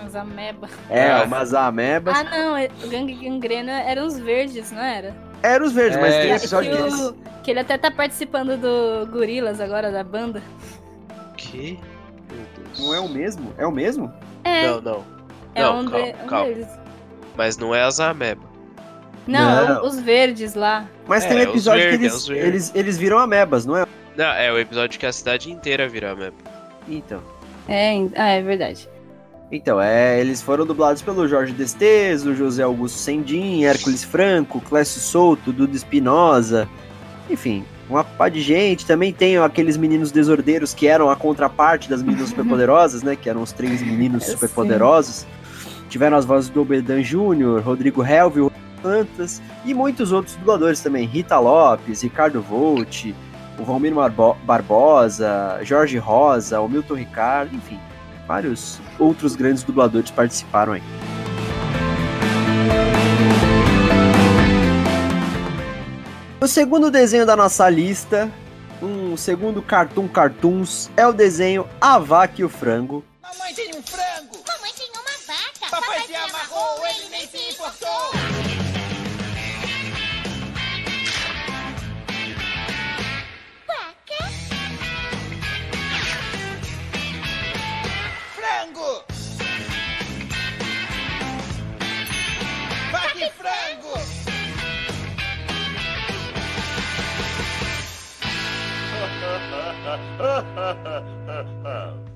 Umas ameba. É, Ah. umas amebas. Ah, não, é- o Gangue Gangrena eram os verdes, não era? Eram os verdes, mas É, tem Que, episódio que deles. o- que ele até tá participando do Gorilas agora, da banda. Que? Meu Deus. Não é o mesmo? É o mesmo? É, Não, não. é não, um, calma, de- um calma. deles. Mas não é as ameba. Não, Não. os verdes lá. Mas É, tem um episódio verdes, que é eles, verdes. eles, eles viram amebas, não é? Não, é o episódio que a cidade inteira vira ameba. Então. É, ah, é verdade. Então, é, eles foram dublados pelo Jorge Desteso, José Augusto Sendim, Hércules Franco, Clécio Souto, Duda Espinosa, enfim, uma pá de gente. Também tem aqueles meninos desordeiros que eram a contraparte das meninas superpoderosas, né? Que eram os três meninos superpoderosos. Tiveram as vozes do Obedan Júnior, Rodrigo Helvio, Plantas e muitos outros dubladores também. Rita Lopes, Ricardo Volt, o Barbo- Barbosa, Jorge Rosa, o Milton Ricardo, enfim vários outros grandes dubladores participaram aí. O segundo desenho da nossa lista, um segundo Cartoon Cartoons, é o desenho A Vaca e o Frango. Mamãe tem um frango! Mamãe tem uma vaca. Papai se amarrou, ele nem se importou!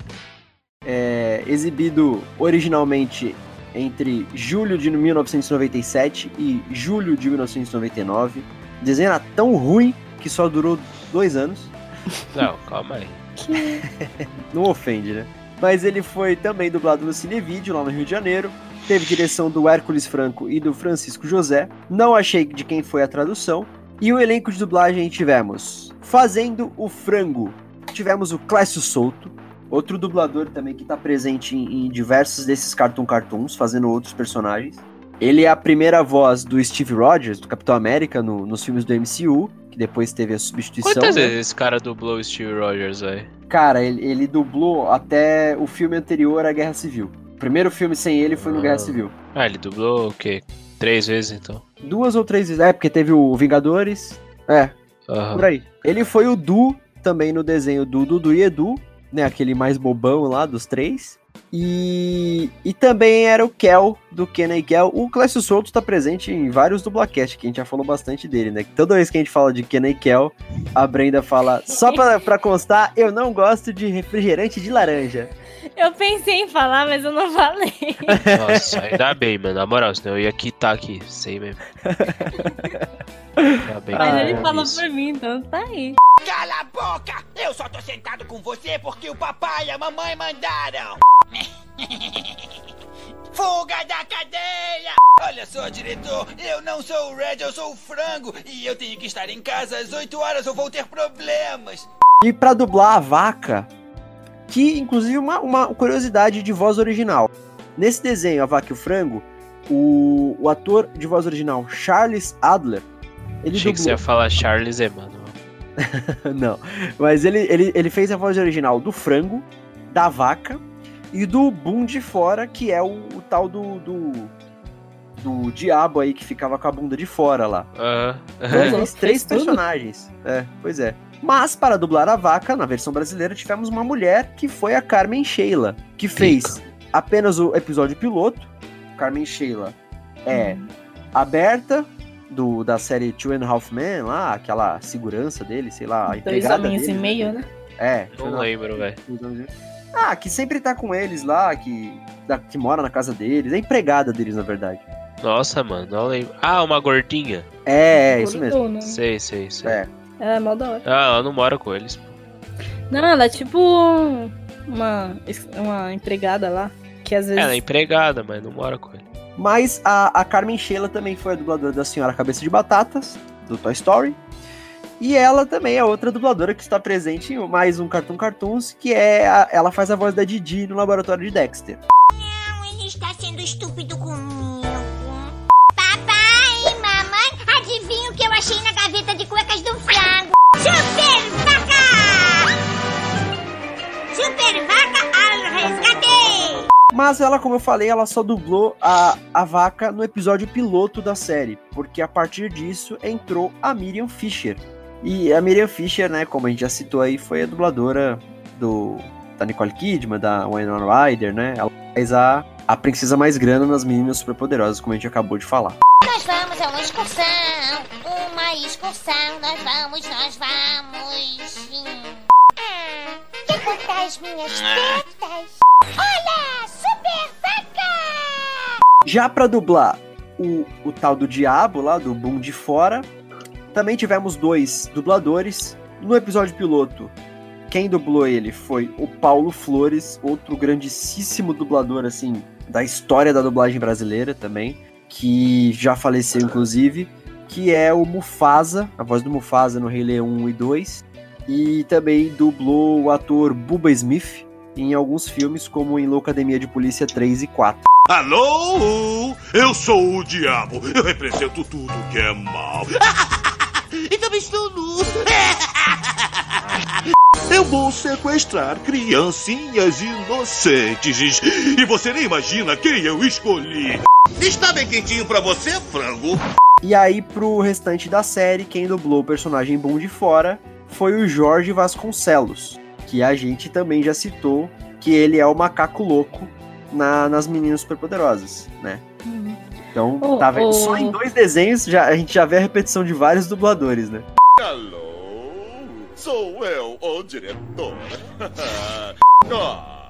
É, exibido originalmente entre julho de 1997 e julho de 1999. O desenho era tão ruim que só durou dois anos. Não, calma aí. Não ofende, né? Mas ele foi também dublado no Cinevídeo, lá no Rio de Janeiro. Teve direção do Hércules Franco e do Francisco José. Não achei de quem foi a tradução. E o elenco de dublagem tivemos Fazendo o Frango. Tivemos o Clécio Souto, outro dublador também que está presente em, em diversos desses Cartoon Cartoons, fazendo outros personagens. Ele é a primeira voz do Steve Rogers, do Capitão América, no- nos filmes do MCU, que depois teve a substituição. Quantas né? vezes esse cara dublou o Steve Rogers, velho? Cara, ele, ele dublou até o filme anterior à Guerra Civil. O primeiro filme sem ele foi no Ah. Guerra Civil. Ah, ele dublou o quê? Três vezes então. Duas ou três vezes. É, porque teve o Vingadores. É, Aham. por aí. Ele foi o Du também no desenho do Dudu e Edu, né? Aquele mais bobão lá dos três. E, e também era o Kel, do Kenny e Kel. O Clécio Souto tá presente em vários dublacasts, que a gente já falou bastante dele, né? Toda vez que a gente fala de Kenny e Kel, a Brenda fala, só pra, pra constar, eu não gosto de refrigerante de laranja. Eu pensei em falar, mas eu não falei. Nossa, ainda bem, mano. Na moral, senão eu ia quitar aqui. Sei mesmo. Ainda bem Mas ele eu falou fiz. por mim, então tá aí. Cala a boca! Eu só tô sentado com você porque o papai e a mamãe mandaram! Fuga da cadeia! Olha só, diretor, eu não sou o Red, eu sou o Frango e eu tenho que estar em casa às 8 horas ou vou ter problemas! E pra dublar a vaca, que inclusive uma, uma curiosidade de voz original. Nesse desenho, A Vaca e o Frango, o, o ator de voz original, Charles Adler, ele Achei que você dublou. ia falar Charles Emmanuel. não. Mas ele, ele, ele fez a voz original do frango, da vaca e do Boom de fora, que é o, o tal do, do. do diabo aí que ficava com a bunda de fora lá. Aham. Três, três personagens. É, pois é. Mas para dublar a vaca, na versão brasileira, tivemos uma mulher que foi a Carmen Sheila, que fez apenas o episódio piloto. Carmen Sheila é a Berta, do, da série Two and a Half Men, lá, aquela segurança dele, sei lá, a Dois empregada homens e dele. meio, né? É. Não lembro, velho. Ah, que sempre tá com eles lá, que, da- que mora na casa deles. É empregada deles, na verdade. Nossa, mano, não lembro. Ah, uma gordinha. É, é isso mesmo. Gordona. Sei, sei, sei. É. Ela é mó da hora. Ah, ela não mora com eles. Não, ela é tipo um- uma, uma empregada lá. Que às vezes. Ela é empregada, mas não mora com ele. Mas a, a Carmen Sheila também foi a dubladora da Senhora Cabeça de Batatas, do Toy Story. E ela também é outra dubladora que está presente em mais um Cartoon Cartoons, que é a- ela faz a voz da Didi no laboratório de Dexter. Não, ele está sendo estúpido comigo. O que eu achei na gaveta de cuecas do frango? Super vaca! Super vaca ao resgate! Mas ela, como eu falei, ela só dublou a, a vaca no episódio piloto da série, porque a partir disso entrou a Miriam Fisher. E a Miriam Fisher, né, como a gente já citou aí, foi a dubladora do da Nicole Kidman, da Winona Ryder, né? Ela faz a, a princesa mais grana nas Meninas Superpoderosas, como a gente acabou de falar. Nós vamos a uma excursão, uma excursão, nós vamos, nós vamos. Ah, quer contar as minhas tetas? Olha, super vaca! Já pra dublar o, o tal do Diabo lá, do Boom de Fora, também tivemos dois dubladores. No episódio piloto, quem dublou ele foi o Paulo Flores, outro grandíssimo dublador, assim, da história da dublagem brasileira também, que já faleceu, inclusive, que é o Mufasa, a voz do Mufasa no Rei Leão 1 e 2, e também dublou o ator Bubba Smith em alguns filmes, como em Loucademia de Polícia 3 e 4. Alô? Eu sou o diabo. Eu represento tudo que é mal. E também estou nu. Eu vou sequestrar criancinhas inocentes. E você nem imagina quem eu escolhi. Está bem quentinho pra você, frango? E aí, pro restante da série, quem dublou o personagem Boom de Fora foi o Jorge Vasconcelos, que a gente também já citou, que ele é o macaco louco na- nas Meninas Superpoderosas, né? Então, Oh, tá vendo? oh. Só em dois desenhos já, a gente já vê a repetição de vários dubladores, né? Alô? Sou eu, o diretor. ah,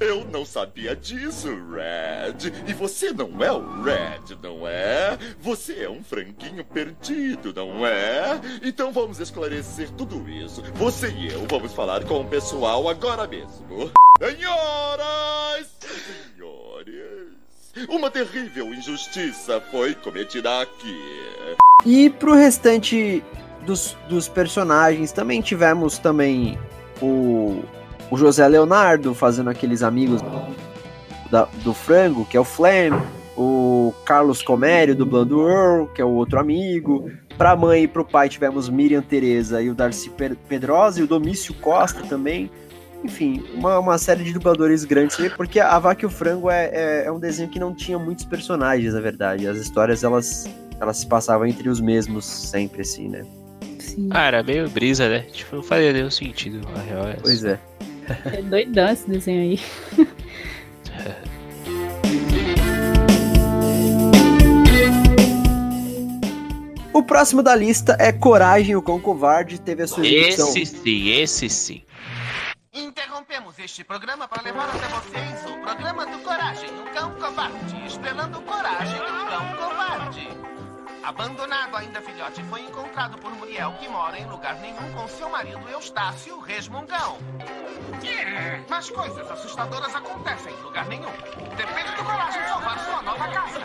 eu não sabia disso, Red. E você não é o Red, não é? Você é um franguinho perdido, não é? Então vamos esclarecer tudo isso. Você e eu vamos falar com o pessoal agora mesmo. Senhoras e senhores, uma terrível injustiça foi cometida aqui. E pro restante dos, dos personagens, também tivemos também o, o José Leonardo fazendo aqueles amigos da- do frango, que é o Flam, o Carlos Comério dublando o Earl, que é o outro amigo. Pra mãe e pro pai tivemos Miriam Tereza e o Darcy Pe- Pedrosa e o Domício Costa também. Enfim, uma, uma série de dubladores grandes porque a Vaca e o Frango é, é, é um desenho que não tinha muitos personagens, na verdade. As histórias, elas, elas se passavam entre os mesmos sempre, assim, né? Ah, era meio brisa, né? Tipo, não fazia nenhum sentido, na real. É Pois é. É doidão esse desenho aí. O próximo da lista é Coragem, o Cão Covarde, teve a sua exibição. Esse sim, esse sim. Interrompemos este programa para levar até vocês o programa do Coragem, o Cão Covarde. Estrelando Coragem, o Cão Covarde. Abandonado ainda filhote, foi encontrado por Muriel, que mora em lugar nenhum com seu marido Eustácio Resmungão. Mas coisas assustadoras acontecem em lugar nenhum. Depende do Coragem salvar sua nova casa.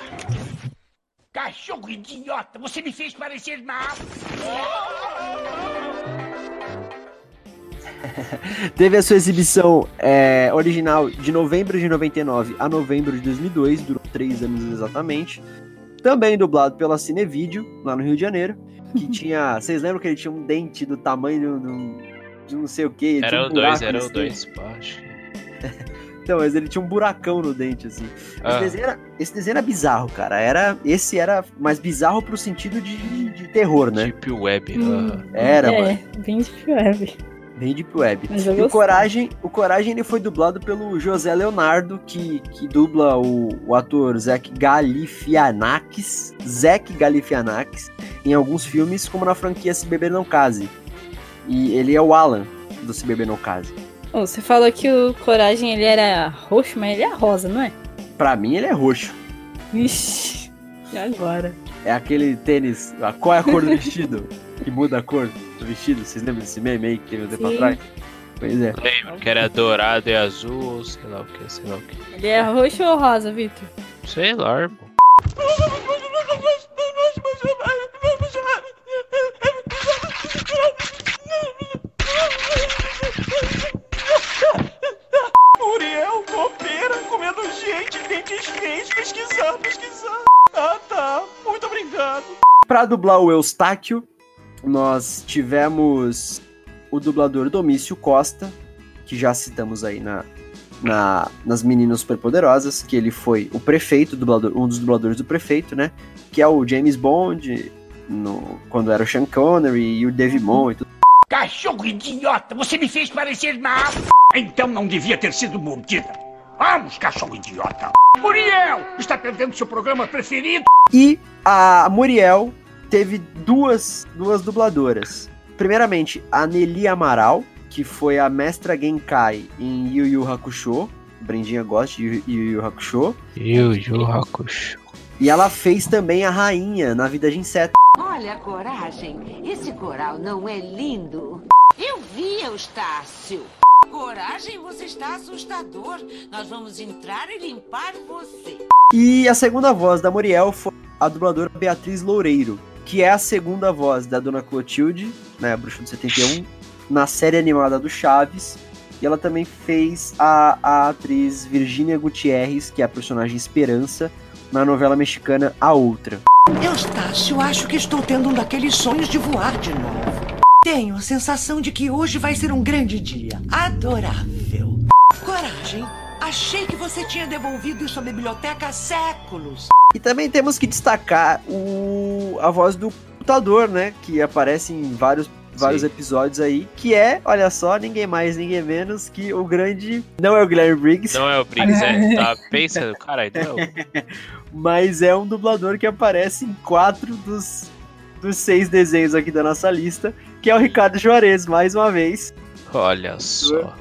Cachorro idiota, você me fez parecer mal. Teve a sua exibição é, original de novembro de 99 a novembro de 2002, durou três anos exatamente. Também dublado pela Cinevídeo, lá no Rio de Janeiro, que tinha, vocês lembram que ele tinha um dente do tamanho de um, de não sei o que? Era o dois, era o acho. Então, mas ele tinha um buracão no dente, assim. Esse, Ah. desenho, era, esse desenho era bizarro, cara. Era, esse era mais bizarro pro sentido de, de, de terror, né? Deep Web. Hum. ah. Era, é, mano. bem deep web. Bem Deep Web. E o. Coragem, o Coragem ele foi dublado pelo José Leonardo, que, que dubla o, o ator Zac Galifianakis, Zac Galifianakis, em alguns filmes, como na franquia Se Beber Não Case. E ele é o Alan do Se Beber Não Case. Ô, você falou que o Coragem ele era roxo, mas ele é rosa, não é? Pra mim, ele é roxo. Ixi, e agora? É aquele tênis. Qual é a cor do vestido? que muda a cor do vestido. Vocês lembram desse meme aí que teve um tempo Sim. atrás? Pois é. Lembro que era dourado e azul, ou sei lá o que, sei lá o que. Ele é roxo ou rosa, Victor? Sei lá, irmão. Muriel, copeira, comendo gente, dentes feios, pesquisar, pesquisar. Ah, tá. Muito obrigado. Pra dublar o Eustáquio, nós tivemos o dublador Domício Costa, que já citamos aí na, na- nas Meninas Superpoderosas, que ele foi o prefeito, dublador, um dos dubladores do prefeito, né? Que é o James Bond, no, quando era o Sean Connery e o Dave Mon e tudo. Cachorro idiota, você me fez parecer na... Então não devia ter sido mordida. Vamos, cachorro idiota. Muriel, está perdendo seu programa preferido. E a Muriel teve duas, duas dubladoras. Primeiramente, a Nelly Amaral, que foi a mestra Genkai em Yu Yu Hakusho. Brindinha gosta de Yu Yu, Yu Hakusho. Yu Yu Hakusho. E ela fez também a rainha na Vida de Inseto. Olha a coragem. Esse coral não é lindo? Eu vi, Eustácio. Coragem, você está assustador. Nós vamos entrar e limpar você. E a segunda voz da Muriel foi a dubladora Beatriz Loureiro, que é a segunda voz da Dona Clotilde, né, Bruxa do 71, na série animada do Chaves. E ela também fez a, a atriz Virgínia Gutierrez, que é a personagem Esperança, na novela mexicana A Outra. Eustácio, acho que estou tendo um daqueles sonhos de voar de novo. Tenho a sensação de que hoje vai ser um grande dia. Adorável. Coragem, achei que você tinha devolvido isso à biblioteca há séculos. E também temos que destacar o, a voz do computador, né? Que aparece em vários, vários Sim. episódios aí. Que é, olha só, ninguém mais, ninguém menos que o grande. Não é o Guilherme Briggs. Não é o Briggs, é. Tá pensando, caralho, não. mas é um dublador que aparece em quatro dos, dos seis desenhos aqui da nossa lista, que é o Ricardo Juarez, mais uma vez, Olha só.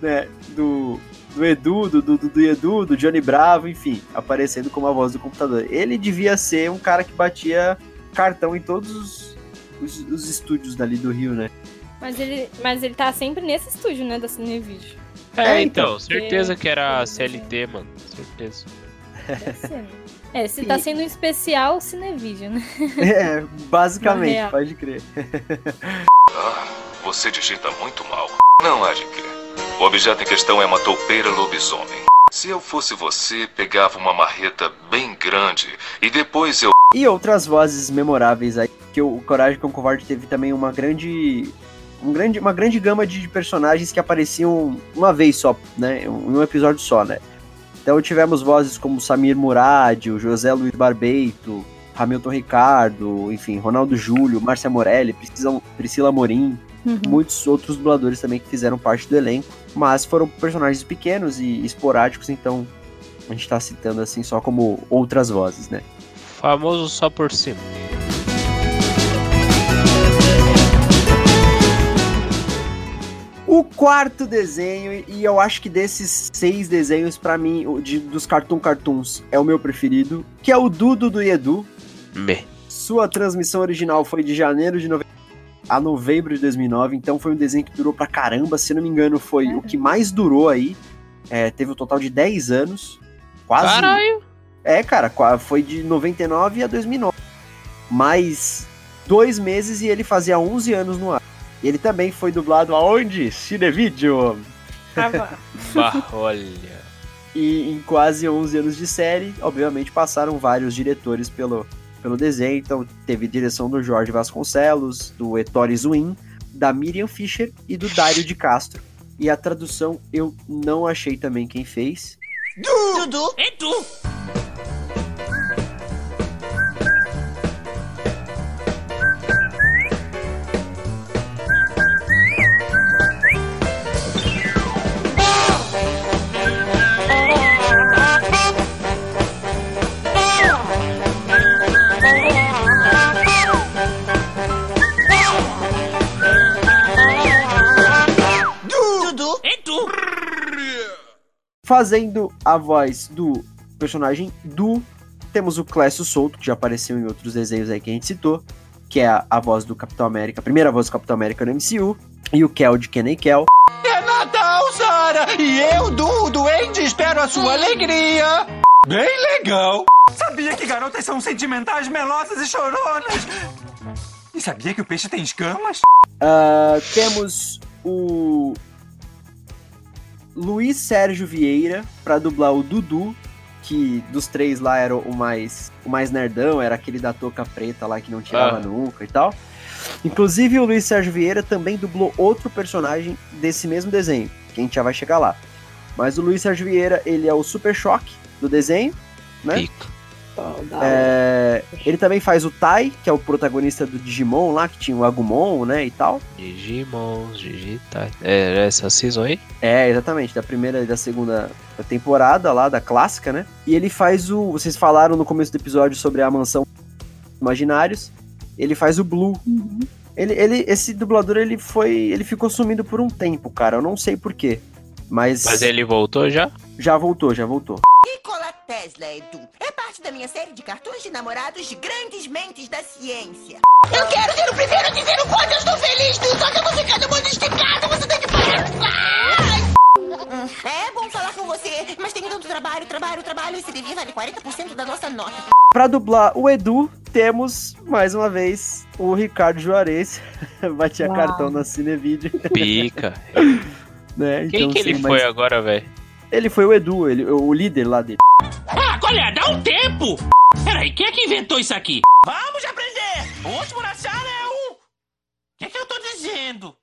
né? Do, do Edu, do, do, do Edu, do Johnny Bravo, enfim, aparecendo como a voz do computador. Ele devia ser um cara que batia cartão em todos os, os, os estúdios dali do Rio, né? Mas ele, mas ele tá sempre nesse estúdio, né, da Cinevídeo. É, É, então, então. certeza que era CLT, mano. Certeza. Ser, né? É, se tá sendo um especial Cinevídeo, né? É, basicamente, pode crer. Ah, você digita muito mal. Não há de quê. O objeto em questão é uma toupeira lobisomem. Se eu fosse você, pegava uma marreta bem grande e depois eu. E outras vozes memoráveis aí, que o Coragem com o Covarde teve também uma grande, um grande, uma grande gama de personagens que apareciam uma vez só, né, em um episódio só, né. Então tivemos vozes como Samir Murad, o José Luiz Barbeito, Hamilton Ricardo, enfim, Ronaldo Júlio, Márcia Morelli, Priscila, Priscila Morim, Uhum. muitos outros dubladores também que fizeram parte do elenco, mas foram personagens pequenos e esporádicos, então a gente tá citando assim só como outras vozes, né. Famoso só por cima. O quarto desenho, e eu acho que desses seis desenhos, pra mim, de, dos Cartoon Cartoons, é o meu preferido, que é o Dudu do Edu. Me. Sua transmissão original foi de janeiro de nove... a novembro de 2009, então foi um desenho que durou pra caramba, se não me engano, foi o que mais durou aí. É, teve um total de 10 anos. Quase. Caralho! É, cara, foi de 99 a 2009. Mais dois meses e ele fazia 11 anos no ar. Ele também foi dublado aonde? Cinevídeo. Bah, olha. E em quase 11 anos de série, obviamente passaram vários diretores pelo, pelo desenho. Então teve direção do Jorge Vasconcelos, do Ettore Zuin, da Miriam Fischer e do Dário de Castro. E a tradução eu não achei também quem fez. Dudu! É tu! Fazendo a voz do personagem Du, temos o Clécio Souto, que já apareceu em outros desenhos aí que a gente citou, que é a, a voz do Capitão América, a primeira voz do Capitão América no MCU, e o Kel de Kenny Kel. É Natal, Sara! E eu, Du, doente, espero a sua alegria! Bem legal! Sabia que garotas são sentimentais, melosas e choronas? E sabia que o peixe tem escamas? Ah, temos o Luiz Sérgio Vieira para dublar o Dudu, que dos três lá era o mais, o mais nerdão, era aquele da touca preta lá que não tirava Ah. nunca e tal. Inclusive o Luiz Sérgio Vieira também dublou outro personagem desse mesmo desenho, que a gente já vai chegar lá. Mas o Luiz Sérgio Vieira, ele é o Super Choque do desenho, né? É, ele também faz o Tai, que é o protagonista do Digimon lá, que tinha o Agumon, né, e tal. Digimons, digitais. É, essa season aí? É, exatamente, da primeira e da segunda temporada lá, da clássica, né? E ele faz o. Vocês falaram no começo do episódio sobre a mansão Imaginários. Ele faz o Blue. Ele, ele, esse dublador, ele foi. Ele ficou sumido por um tempo, cara. Eu não sei porquê. Mas. Mas ele voltou já? Já voltou, já voltou. Nikola Tesla, Edu. É parte da minha série de cartões de namorados de grandes mentes da ciência. Eu quero ser o primeiro a dizer o quanto eu estou feliz. Só que eu vou ficar do mundo esticado. Você tem que parar. Hum, É bom falar com você, mas tem tanto trabalho, trabalho, trabalho. Esse devia vale 40% da nossa nota. Pra dublar o Edu, temos, mais uma vez, o Ricardo Juarez. Batia Uau. cartão na Cinevídeo. Pica. né? Quem então, que ele sem foi mais- agora, velho? Ele foi o Edu, ele, o líder lá dele. Ah, qual é? Dá um tempo! Peraí, quem é que inventou isso aqui? Vamos aprender! O último na sala é o... O que, é que eu tô dizendo?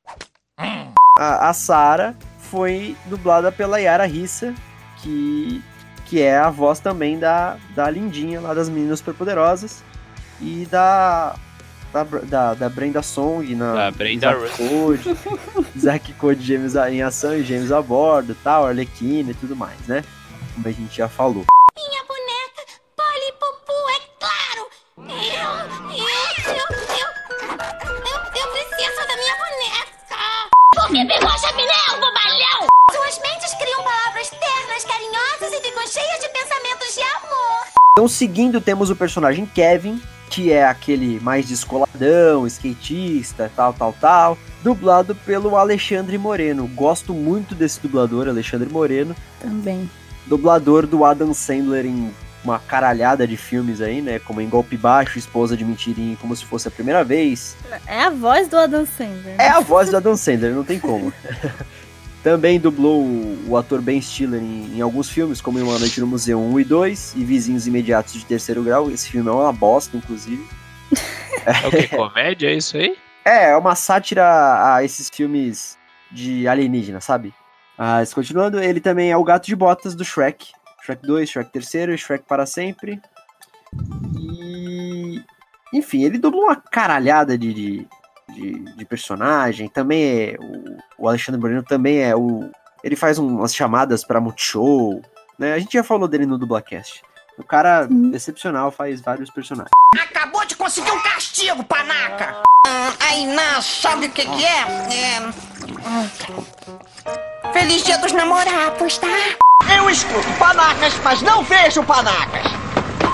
A, a Sarah foi dublada pela Yara Rissa, que, que é a voz também da, da Lindinha, lá das Meninas Superpoderosas. E da. Da, da, da Brenda Song na Da Brenda Zack Code, Zack Code Gêmeos em ação e Gêmeos a bordo, tal, Arlequina e tudo mais, né? Como a gente já falou. Minha boneca, Polly Pupu, é claro. Eu, eu, eu, eu, eu, eu preciso da minha boneca. Por que pegou a chaminé, bobalhão? Suas mentes criam palavras ternas, carinhosas e ficam cheias de pensamentos de amor. Então, seguindo, temos o personagem Kevin, que é aquele mais descoladão, skatista, tal, tal, tal, dublado pelo Alexandre Moreno. Gosto muito desse dublador, Alexandre Moreno, Também. dublador do Adam Sandler em uma caralhada de filmes aí, né? Como em Golpe Baixo, Esposa de Mentirinha, como se fosse a primeira vez. É a voz do Adam Sandler. É a voz do Adam Sandler, não tem como. Também dublou o, o ator Ben Stiller em, em alguns filmes, como em Uma Noite no Museu 1 e 2 e Vizinhos Imediatos de Terceiro Grau. Esse filme é uma bosta, inclusive. É o que? Comédia? É isso aí? É, é uma sátira a esses filmes de alienígena, sabe? Mas continuando, ele também é o gato de botas do Shrek. Shrek 2, Shrek 3, Shrek para sempre. E. Enfim, ele dublou uma caralhada de, de, de, de personagem. Também é. O, o Alexandre Moreno também é o. Ele faz um- umas chamadas pra Multishow. Né? A gente já falou dele no Dublacast. O cara excepcional, faz vários personagens. Acabou de conseguir um castigo, panaca! Hum, aí, não, sabe o que que é? É... hum. Feliz dia dos namorados, tá? Eu escuto panacas, mas não vejo panacas.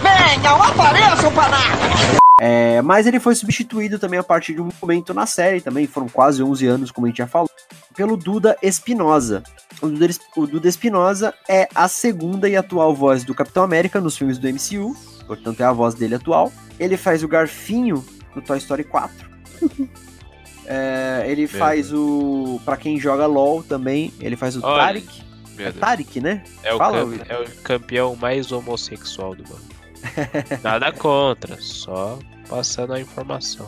Venham, apareçam panacas. É, mas ele foi substituído também a partir de um momento na série, também foram quase 11 anos, como a gente já falou, pelo Duda Espinosa. O Duda, Espinosa é a segunda e atual voz do Capitão América nos filmes do MCU, portanto é a voz dele atual. Ele faz o Garfinho no Toy Story 4. É, ele faz o. Pra quem joga LOL também, ele faz o Olha, Tarek. Meu É. Tarek, né? É o, Fala, é o campeão mais homossexual do mundo. Nada contra, só passando a informação.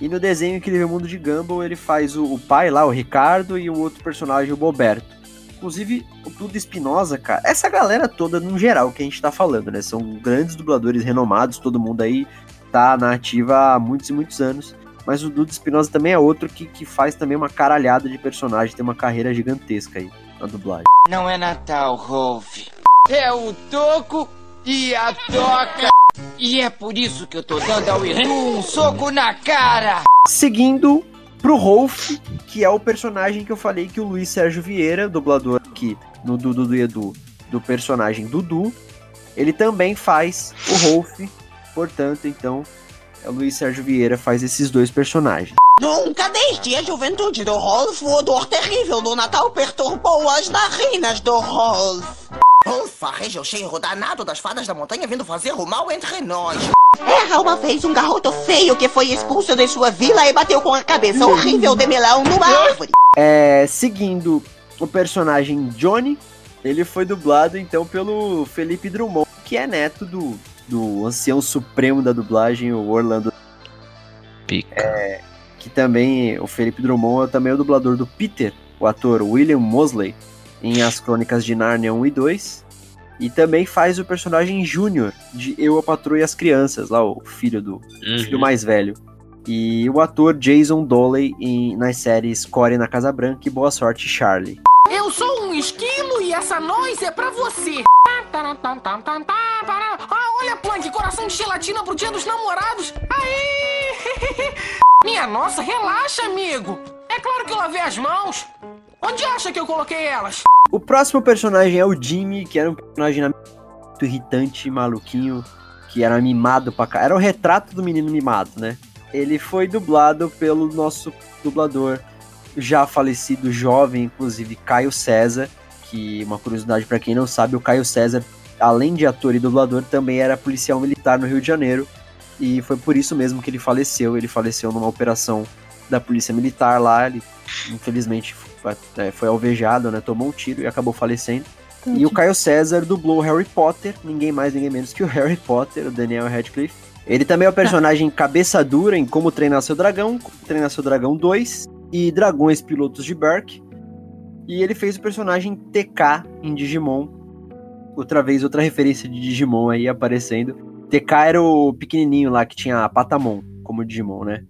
E no desenho Incrível Mundo de Gumball, ele faz o, o pai lá, o Ricardo, e o outro personagem, o Boberto. Inclusive, o Duda Espinosa, cara, essa galera toda, no geral, que a gente tá falando, né? São grandes dubladores renomados, todo mundo aí tá na ativa há muitos e muitos anos. Mas o Duda Espinosa também é outro que, que faz também uma caralhada de personagem, tem uma carreira gigantesca aí na dublagem. Não é Natal, Rolf. É o toco e a toca. E é por isso que eu tô dando ao Edu um soco na cara. Seguindo pro Rolf, que é o personagem que eu falei que o Luiz Sérgio Vieira, dublador aqui no Dudu do Edu, do personagem Dudu, ele também faz o Rolf, portanto, então, o Luiz Sérgio Vieira faz esses dois personagens. Nunca desde a juventude do Rolf, o odor terrível do Natal perturbou as narinas do Rolf. Rolf farreja o cheiro danado das fadas da montanha vindo fazer o mal entre nós. Era uma vez um garoto feio que foi expulso de sua vila e bateu com a cabeça horrível de melão numa árvore. É, seguindo o personagem Johnny, ele foi dublado então pelo Felipe Drummond, que é neto do, do ancião supremo da dublagem, o Orlando. É, que também, o Felipe Drummond é também o dublador do Peter, o ator William Mosley, em As Crônicas de Nárnia 1 e 2. E também faz o personagem Júnior, de Eu, a Patroa e as Crianças, lá o filho do Uhum. filho mais velho. E o ator Jason Doley em, nas séries Core na Casa Branca e Boa Sorte Charlie. Eu sou um esquilo e essa noise é pra você. Ah, olha, Plank, coração de gelatina pro dia dos namorados. Aí! Minha nossa, relaxa, amigo. É claro que eu lavei as mãos. Onde acha que eu coloquei elas? O próximo personagem é o Jimmy, que era um personagem muito irritante, maluquinho, que era mimado pra cá. Era o retrato do menino mimado, né? Ele foi dublado pelo nosso dublador já falecido, jovem, inclusive, Caio César, que uma curiosidade pra quem não sabe, o Caio César, além de ator e dublador, também era policial militar no Rio de Janeiro, e foi por isso mesmo que ele faleceu. Ele faleceu numa operação da polícia militar lá, ele infelizmente foi, é, alvejado, né? Tomou um tiro e acabou falecendo. E o Caio César dublou o Harry Potter, ninguém mais, ninguém menos que o Harry Potter, o Daniel Radcliffe. Ele também é o personagem cabeça dura em Como Treinar Seu Dragão, Como Treinar Seu Dragão 2 e Dragões Pilotos de Berk. E ele fez o personagem TK em Digimon. Outra vez, outra referência de Digimon aí aparecendo. TK era o pequenininho lá que tinha a Patamon como Digimon, né?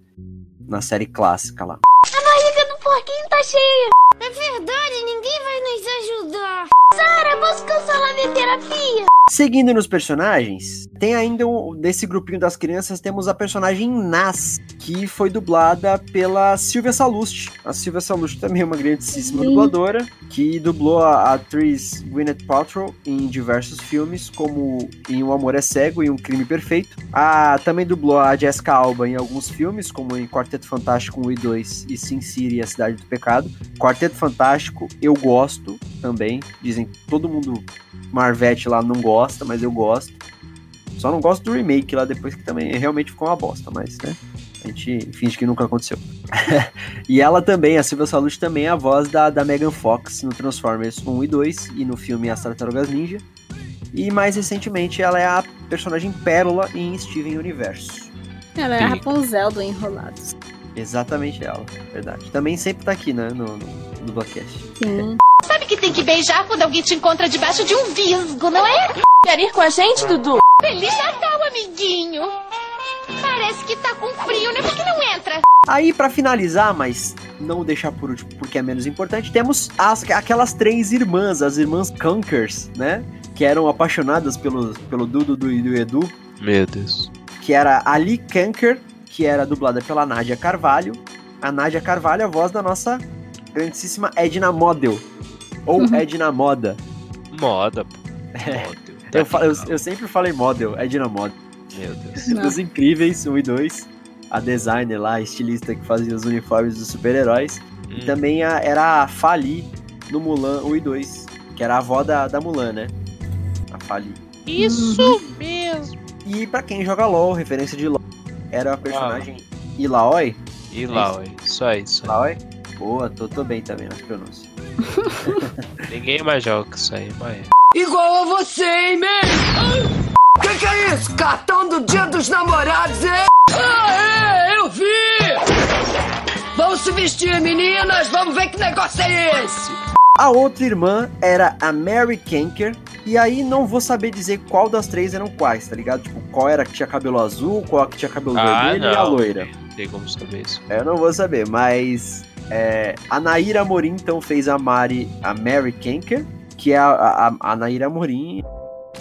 Na série clássica lá. A barriga do porquinho tá cheia. É verdade, ninguém vai nos ajudar. Sara, posso cancelar minha terapia? Seguindo nos personagens, tem ainda um, desse grupinho das crianças, temos a personagem Nas, que foi dublada pela Silvia Salusti. A Silvia Salusti também é uma grandíssima dubladora, que dublou a, atriz Gwyneth Paltrow em diversos filmes, como em O Amor é Cego e Um Crime Perfeito. A, também dublou a Jessica Alba em alguns filmes, como em Quarteto Fantástico 1 e 2 e Sin City e A Cidade do Pecado. Quarteto Fantástico eu gosto também, dizem que todo mundo Marvete lá não gosta, mas eu gosto. Só não gosto do remake lá depois que também realmente ficou uma bosta, mas né? A gente finge que nunca aconteceu. e ela também, a Silvia Salute também é a voz da, da Megan Fox no Transformers 1 e 2 e no filme As Tartarugas Ninja. E mais recentemente ela é a personagem Pérola em Steven Universo. Ela é a Rapunzel do Enrolados. Exatamente ela, verdade. Também sempre tá aqui, né, no, no, no. Sim. Sabe que tem que beijar quando alguém te encontra debaixo de um visgo, não é? Quer ir com a gente, Dudu? Feliz Natal, amiguinho! Parece que tá com frio, né? Por que não entra? Aí, pra finalizar, mas não deixar por último porque é menos importante, temos as, aquelas três irmãs, as irmãs Conkers, né? Que eram apaixonadas pelo, pelo Dudu do, e do Edu, Meu Deus. que era a Ali Kanker, que era dublada pela Nádia Carvalho. A Nádia Carvalho é a voz da nossa grandíssima Edna Model. Ou Edna Moda. Moda, pô. É. Eu, fa- eu, eu sempre falei Model, Edna Model. Meu Deus. Os Incríveis, 1 e 2. A designer lá, a estilista que fazia os uniformes dos super-heróis. E também a- era a Fali no Mulan 1 e 2. Que era a avó da, da Mulan, né? A Fali. Isso mesmo. E pra quem joga LOL, referência de LOL, era a personagem Ilaoi. E lá, ué. Isso aí, isso aí. Ilaoi? Boa, tô, tô bem também nas pronúncias. Ninguém mais joga isso aí, mas. Igual a você, hein, man? Que que é isso? Cartão do dia dos namorados, hein? Ah, é, eu vi! Vamos se vestir, meninas! Vamos ver que negócio é esse! A outra irmã era a Mary Kenker. E aí não vou saber dizer qual das três eram quais, tá ligado? Tipo, qual era que tinha cabelo azul, qual que tinha cabelo Ah, vermelho e a não. loira. Não tem como saber isso. É, Eu não vou saber, mas é, a Naira Amorim então fez a Mari, a Mary Kenker, que é a, a, a Naira Amorim,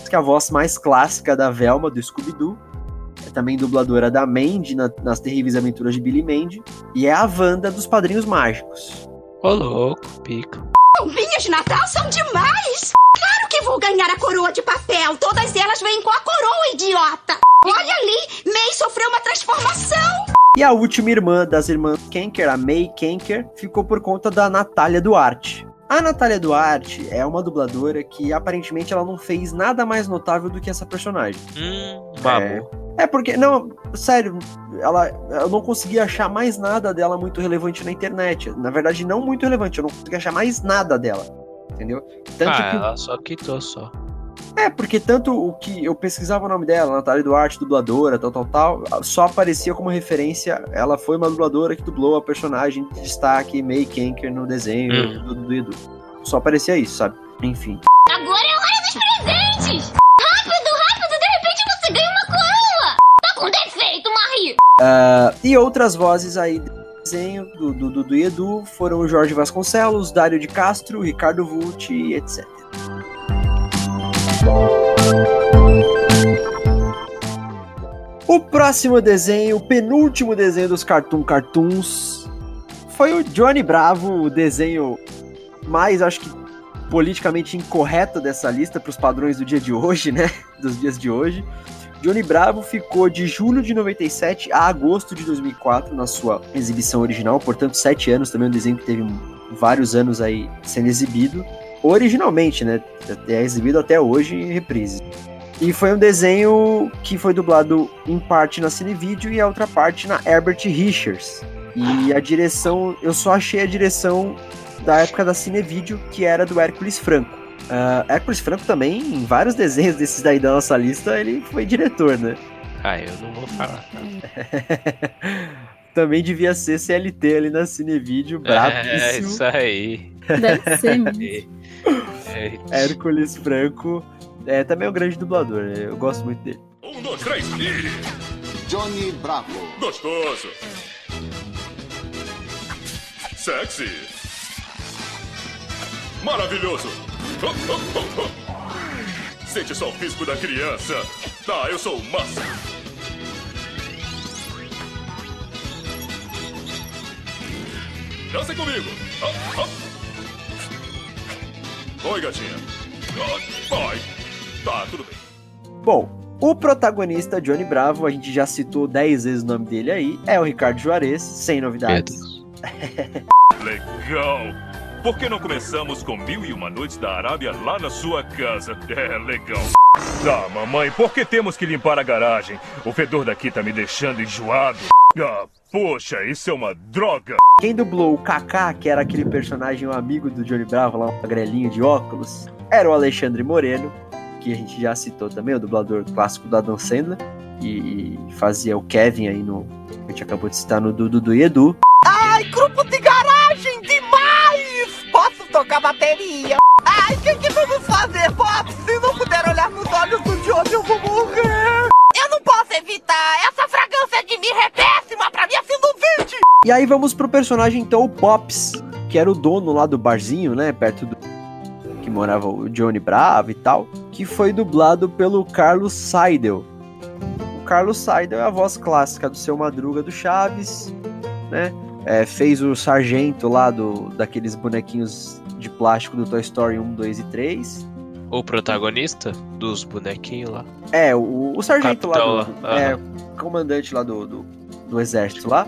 que é a voz mais clássica da Velma do Scooby-Doo. É também dubladora da Mandy na- nas terríveis aventuras de Billy Mandy. E é a Wanda dos Padrinhos Mágicos. Ô, louco, pica. Bombinhas de Natal são demais! Claro que vou ganhar a coroa de papel! Todas elas vêm com a coroa, idiota! Olha ali! May sofreu uma transformação! E a última irmã das irmãs Kenker, a May Kenker, ficou por conta da Natália Duarte. A Natália Duarte é uma dubladora que aparentemente ela não fez nada mais notável do que essa personagem. Hum, babu. É, é porque, não, sério, ela, eu não consegui achar mais nada dela muito relevante na internet. Na verdade, não muito relevante, eu não consegui achar mais nada dela. Entendeu? Tanto ah, que- ela só quitou só. É, porque tanto o que eu pesquisava o nome dela, Natália Duarte, dubladora, tal, tal, tal, só aparecia como referência. Ela foi uma dubladora que dublou a personagem de destaque May Kenker no desenho Hum. do, do Edu. Só aparecia isso, sabe? Enfim. Agora é hora dos presentes! Rápido, rápido! De repente você ganha uma coroa! Tá com defeito, Marie! Ah, e outras vozes aí do desenho do, do, do, do Edu foram o Jorge Vasconcelos, Dário de Castro, Ricardo Vult, etc. O próximo desenho, o penúltimo desenho dos Cartoon Cartoons, foi o Johnny Bravo, o desenho mais, acho que, politicamente incorreto dessa lista para os padrões do dia de hoje, né? Dos dias de hoje. Johnny Bravo ficou de julho de 97 a agosto de 2004 na sua exibição original, portanto, sete anos também, um desenho que teve vários anos aí sendo exibido. Originalmente, né? É exibido até hoje em reprise. E foi um desenho que foi dublado em parte na Cinevídeo e a outra parte na Herbert Richards. E a direção, eu só achei a direção da época da Cinevídeo, que era do Hércules Franco. Ah, Hércules Franco também, em vários desenhos desses daí da nossa lista, ele foi diretor, né? Ah, eu não vou falar. também devia ser CLT ali na Cinevídeo, É, bravíssimo. isso aí. Deve ser mesmo. É, Hércules Franco é também é um grande dublador, né? eu gosto muito dele. Um, dois, três e... Johnny Bravo. Gostoso. Sexy. Maravilhoso. Oh, oh, oh, oh. Sente só o pisco da criança. Tá, eu sou o máximo. Dança comigo. Oh, oh. Oi, gatinha. Vai. Tá, tudo bem. Bom, o protagonista Johnny Bravo, a gente já citou 10 vezes o nome dele aí, é o Ricardo Juarez, sem novidades. Legal! Por que não começamos com Mil e Uma Noites da Arábia lá na sua casa? É, legal. Tá, mamãe, por que temos que limpar a garagem? O fedor daqui tá me deixando enjoado. Ah, poxa, isso é uma droga! Quem dublou o Kaká, que era aquele personagem, um amigo do Johnny Bravo, lá um magrelinho de óculos, era o Alexandre Moreno, que a gente já citou também, o dublador clássico do Adam Sandler, e, e fazia o Kevin aí no. A gente acabou de citar no Dudu do Edu. Ai, grupo de garagem demais! Posso tocar bateria? Ai, o que, que vamos fazer, Pop? Se não puder olhar nos olhos do Johnny, eu vou morrer! Eu não posso evitar! Essa fragrância de mirra é péssima pra minha sinusite! E aí vamos pro personagem então, o Pops, que era o dono lá do barzinho, né? Perto do. que morava o Johnny Bravo e tal. Que foi dublado pelo Carlos Seidel. O Carlos Seidel é a voz clássica do seu Madruga do Chaves, né? É, fez o sargento lá do, daqueles bonequinhos de plástico do Toy Story 1, 2 e 3. O protagonista dos bonequinhos lá. É, o, o sargento Capitão lá, do, lá, é, comandante lá do, do, do exército lá.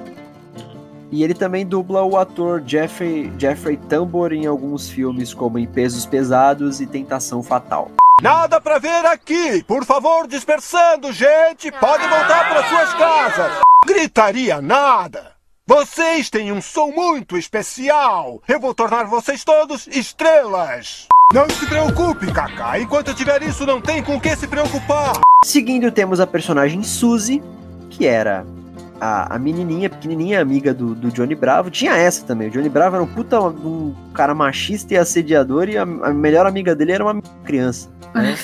E ele também dubla o ator Jeffrey, Jeffrey Tambor em alguns filmes como Em Pesos Pesados e Tentação Fatal. Nada pra ver aqui! Por favor, dispersando, gente! Podem voltar para suas casas! Gritaria nada! Vocês têm um som muito especial. Eu vou tornar vocês todos estrelas. Não se preocupe, Kaká. Enquanto eu tiver isso, não tem com o que se preocupar. Seguindo, temos a personagem Suzy, que era a, a menininha, pequenininha, amiga do, do Johnny Bravo. Tinha essa também. O Johnny Bravo era um puta um cara machista e assediador, e a, a melhor amiga dele era uma criança. Né?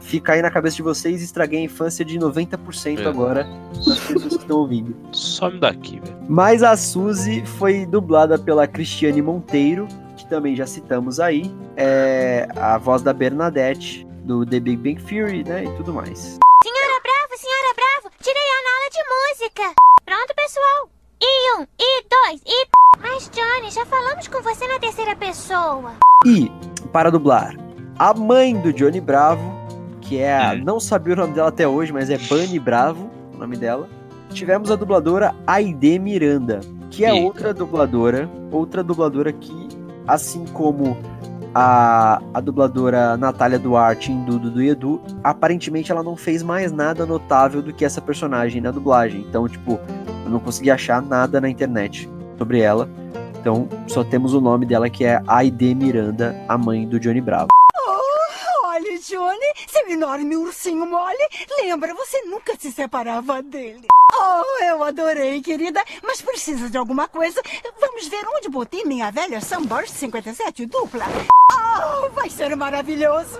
Fica aí na cabeça de vocês, estraguei a infância de 90% É. agora das pessoas que estão ouvindo. Some daqui, velho. Mas a Suzy foi dublada pela Cristiane Monteiro, que também já citamos aí. É a voz da Bernadette, do The Big Bang Theory, né? E tudo mais. Senhora Bravo, senhora Bravo, tirei a aula de música. Pronto, pessoal. E um, e dois, e... Mas, Johnny, já falamos com você na terceira pessoa. E, para dublar, a mãe do Johnny Bravo, que é a. Não sabia o nome dela até hoje, mas é Bunny Bravo, o nome dela. Tivemos a dubladora Aide Miranda, que é Eita. outra dubladora, outra dubladora que, assim como a, a dubladora Natália Duarte em Dudu do Edu, aparentemente ela não fez mais nada notável do que essa personagem na dublagem. Então, tipo, eu não consegui achar nada na internet sobre ela. Então, só temos o nome dela que é Aide Miranda, a mãe do Johnny Bravo. Seu enorme ursinho mole. Lembra, você nunca se separava dele. Oh, eu adorei, querida. Mas precisa de alguma coisa. Vamos ver onde botei minha velha Sunburst 57 dupla. Oh, vai ser maravilhoso.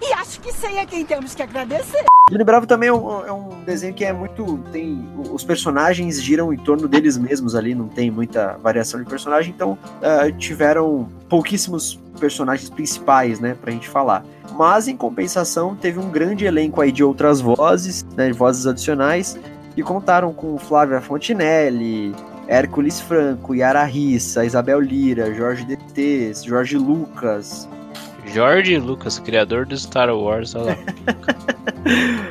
E acho que sei a quem temos que agradecer. Johnny Bravo também é um, é um desenho que é muito. tem Os personagens giram em torno deles mesmos ali, não tem muita variação de personagem, então ah, tiveram pouquíssimos personagens principais, né, pra gente falar. Mas em compensação, teve um grande elenco aí de outras vozes, né, vozes adicionais, que contaram com Flávia Fontinelli, Hércules Franco, Yara Rissa, Isabel Lira, Jorge DTs, Jorge Lucas, George Lucas, criador do Star Wars, olha lá.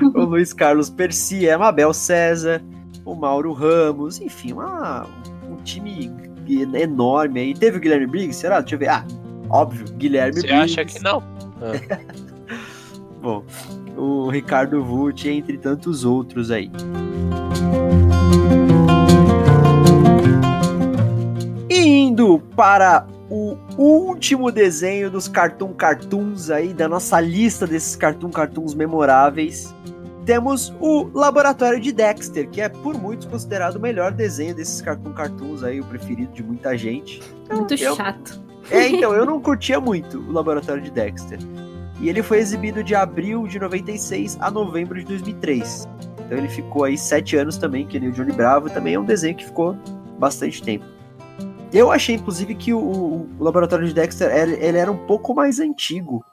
o Luiz Carlos Percy, a Mabel César, o Mauro Ramos, enfim, uma- um time enorme aí. Teve o Guilherme Briggs? Será? Deixa eu ver. Ah, óbvio, Guilherme Você Briggs. acha que não? Ah. Bom, o Ricardo Vult, entre tantos outros aí. E indo para o último desenho dos Cartoon Cartoons aí, da nossa lista desses Cartoon Cartoons memoráveis, temos o Laboratório de Dexter, que é por muitos considerado o melhor desenho desses Cartoon Cartoons aí, o preferido de muita gente. Muito Eu- chato. É, então, eu não curtia muito o Laboratório de Dexter. E ele foi exibido de abril de 96 a novembro de 2003. Então ele ficou aí sete anos também, que nem o Johnny Bravo. Também é um desenho que ficou bastante tempo. Eu achei, inclusive, que o, o- o Laboratório de Dexter, ele, ele era um pouco mais antigo.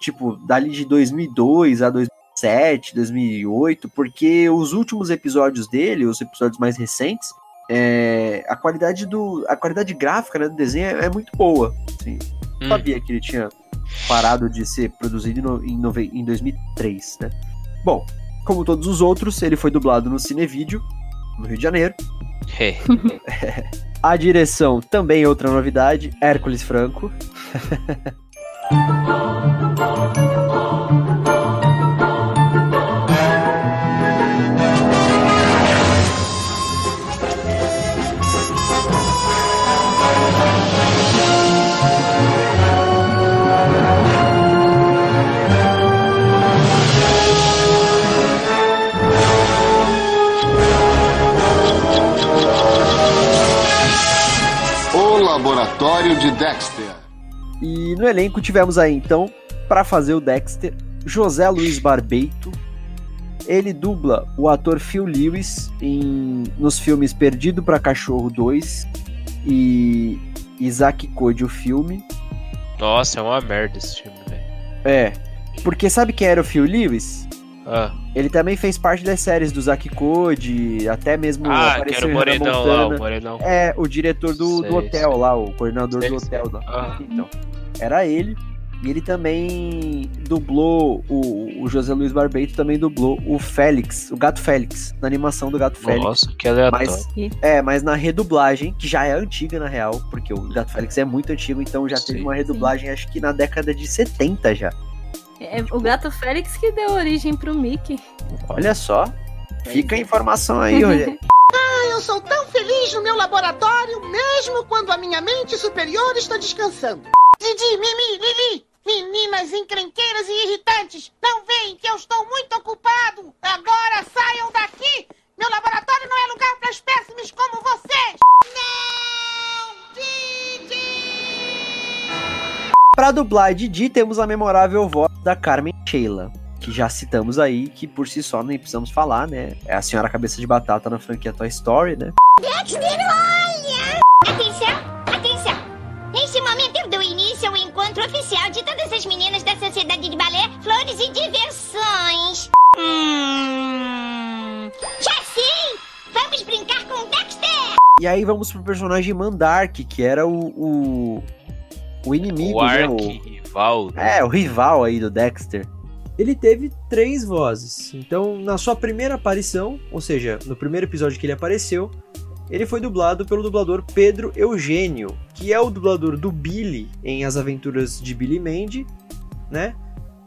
Tipo, dali de 2002 a 2007, 2008. Porque os últimos episódios dele, os episódios mais recentes, é, a qualidade do a qualidade gráfica né, do desenho é, é muito boa. Assim, Hum. Sabia que ele tinha parado de ser produzido em no- em, nove- em 2003, né? Bom, como todos os outros, ele foi dublado no Cinevídeo, no Rio de Janeiro. É. A direção também outra novidade, Hércules Franco. Laboratório de Dexter. E no elenco tivemos aí então, para fazer o Dexter, José Luiz Barbeito. Ele dubla o ator Phil Lewis em, nos filmes Perdido para Cachorro 2 e Isaac Code, o filme. Nossa, é uma merda esse filme, velho. É, porque sabe quem era o Phil Lewis? Ah. Ele também fez parte das séries do Zack Code, até mesmo Ah, apareceu que era o Morenão lá, o. Morenão. É, o diretor do, Sei, do hotel sei. lá, o coordenador Sei, do hotel lá. Ah. Então, era ele. E ele também dublou, o, o José Luiz Barbeito também dublou o Félix, o Gato Félix, na animação do Gato Félix. Nossa, que aleatório. Mas, é, mas na redublagem, que já é antiga na real, porque o Gato Félix é muito antigo, então já teve uma redublagem, acho que na década de 70 já. É o gato Félix que deu origem pro Mickey. Olha só. Fica a informação aí, Rogério. Ah, eu sou tão feliz no meu laboratório, mesmo quando a minha mente superior está descansando. Didi, Mimi, Lili, meninas encrenqueiras e irritantes, não veem que eu estou muito ocupado. Agora saiam daqui. Meu laboratório não é lugar para espécimes como vocês. Pra dublar Didi, temos a memorável voz da Carmen Sheila, que já citamos aí, que por si só nem precisamos falar, né? É a senhora cabeça de batata na franquia Toy Story, né? Atenção, atenção! Neste momento eu dou início ao encontro oficial de todas as meninas da Sociedade de Balé, Flores e Diversões. Hum... Já sei! Vamos brincar com o Dexter! E aí vamos pro personagem Mandark, que era o, o, o inimigo, O né? O, arqui-rival. né? é, o rival aí do Dexter. Ele teve três vozes. Então, na sua primeira aparição, ou seja, no primeiro episódio que ele apareceu, ele foi dublado pelo dublador Pedro Eugênio, que é o dublador do Billy em As Aventuras de Billy Mandy, né?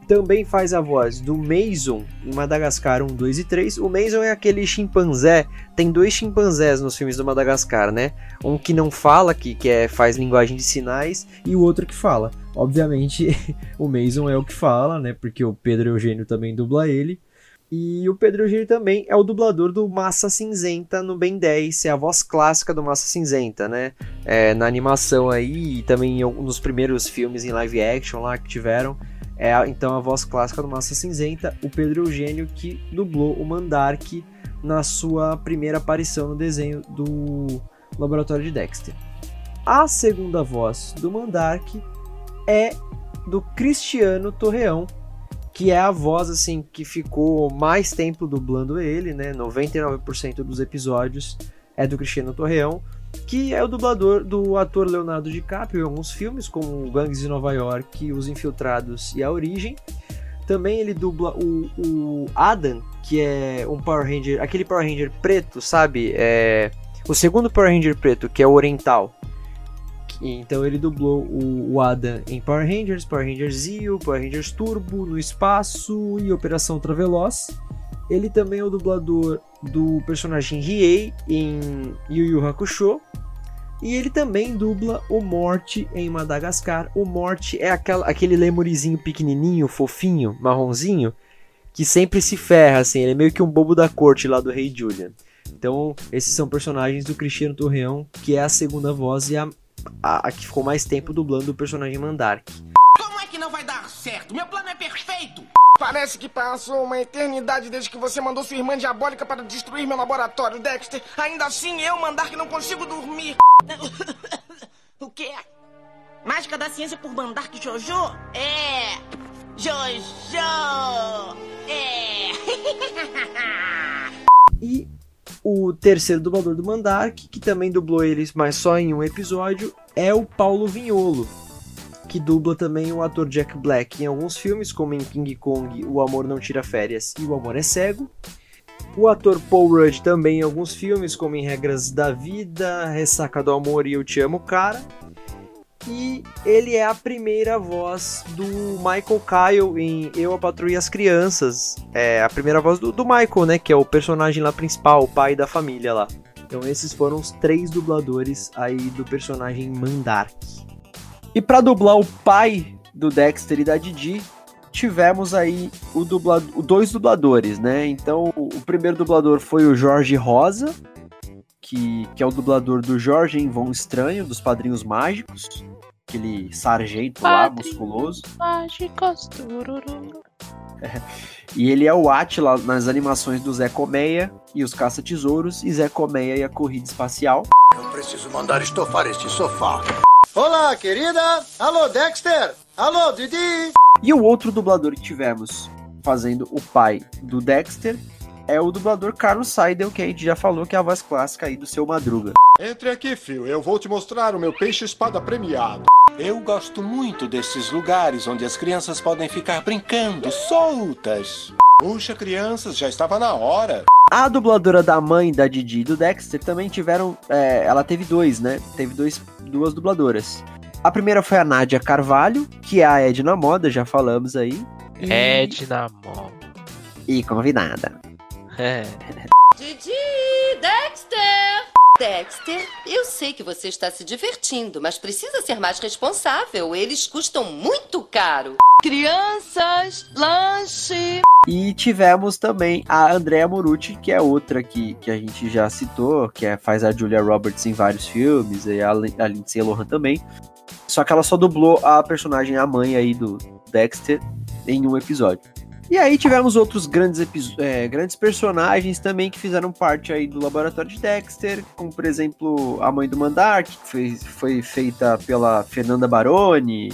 Também faz a voz do Mason em Madagascar 1, 2 e 3. O Mason é aquele chimpanzé. Tem dois chimpanzés nos filmes do Madagascar, né? Um que não fala, que, que é, faz linguagem de sinais, e o outro que fala. Obviamente, o Mason é o que fala, né? Porque o Pedro Eugênio também dubla ele. E o Pedro Eugênio também é o dublador do Massa Cinzenta no Ben 10, é a voz clássica do Massa Cinzenta, né? É, na animação aí e também nos primeiros filmes em live action lá que tiveram. É então a voz clássica do Massa Cinzenta, o Pedro Eugênio que dublou o Mandark na sua primeira aparição no desenho do Laboratório de Dexter. A segunda voz do Mandark é do Cristiano Torreão, que é a voz assim que ficou mais tempo dublando ele, né? 99% dos episódios é do Cristiano Torreão, que é o dublador do ator Leonardo DiCaprio em alguns filmes, como Gangues de Nova York, Os Infiltrados e A Origem. Também ele dubla o, o Adam, que é um Power Ranger, aquele Power Ranger preto, sabe? É o segundo Power Ranger preto, que é o Oriental. Então ele dublou o, Adam em Power Rangers, Power Rangers Zeo, Power Rangers Turbo, No Espaço e Operação Traveloz. Ele também é o dublador do personagem Riei em Yu Yu Hakusho. E ele também dubla o Morte em Madagascar. O Morte é aquela, aquele lemurizinho pequenininho, fofinho, marronzinho, que sempre se ferra, assim. Ele é meio que um bobo da corte lá do Rei Julian. Então, esses são personagens do Cristiano Torreão, que é a segunda voz e a, a, a que ficou mais tempo dublando o personagem Mandark. Como é que não vai dar certo? Meu plano é perfeito! Parece que passou uma eternidade desde que você mandou sua irmã diabólica para destruir meu laboratório, Dexter. Ainda assim, eu mandar que não consigo dormir. o quê? Mágica da ciência por mandar que Jojo? É. Jojo! É. E o terceiro dublador do Mandark, que também dublou eles, mas só em um episódio, é o Paulo Vinholo, que dubla também o ator Jack Black em alguns filmes, como em King Kong, O Amor Não Tira Férias e O Amor é Cego. O ator Paul Rudd também em alguns filmes, como em Regras da Vida, Ressaca do Amor e Eu Te Amo Cara. E ele é a primeira voz do Michael Kyle em Eu, a e as Crianças. É a primeira voz do, do Michael, né? Que é o personagem lá principal, o pai da família lá. Então esses foram os três dubladores aí do personagem Mandark. E para dublar o pai do Dexter e da Didi, tivemos aí o dubla... o dois dubladores, né? Então o primeiro dublador foi o Jorge Rosa, que, que é o dublador do Jorge em Vão Estranho, dos Padrinhos Mágicos. Aquele sargento lá, musculoso. Mágicos. tururu. E ele é o Atila nas animações do Zé Colmeia e os Caça-Tesouros, e Zé Colmeia e a Corrida Espacial. Eu preciso mandar estofar este sofá. Olá, querida! Alô, Dexter! Alô, Didi! E o outro dublador que tivemos fazendo o pai do Dexter é o dublador Carlos Seidel, que a gente já falou que é a voz clássica aí do seu Madruga. Entre aqui, Phil. Eu vou te mostrar o meu peixe-espada premiado. Eu gosto muito desses lugares onde as crianças podem ficar brincando soltas. Puxa, crianças, já estava na hora. A dubladora da mãe da Didi e do Dexter também tiveram. é, ela teve dois, né? Teve dois, duas dubladoras. A primeira foi a Nádia Carvalho, que é a Edna Moda, já falamos aí. E, Edna Moda. e convidada. É. Didi, Dexter! Dexter, eu sei que você está se divertindo, mas precisa ser mais responsável. Eles custam muito caro. Crianças, lanche. E tivemos também a Andrea Morucci, que é outra que, que a gente já citou, que é, faz a Julia Roberts em vários filmes, e a, a Lindsay Lohan também. Só que ela só dublou a personagem, a mãe aí do Dexter, em um episódio. E aí tivemos outros grandes, é, grandes personagens também que fizeram parte aí do laboratório de Dexter, como por exemplo a mãe do Mandark, que foi, foi feita pela Fernanda Baroni,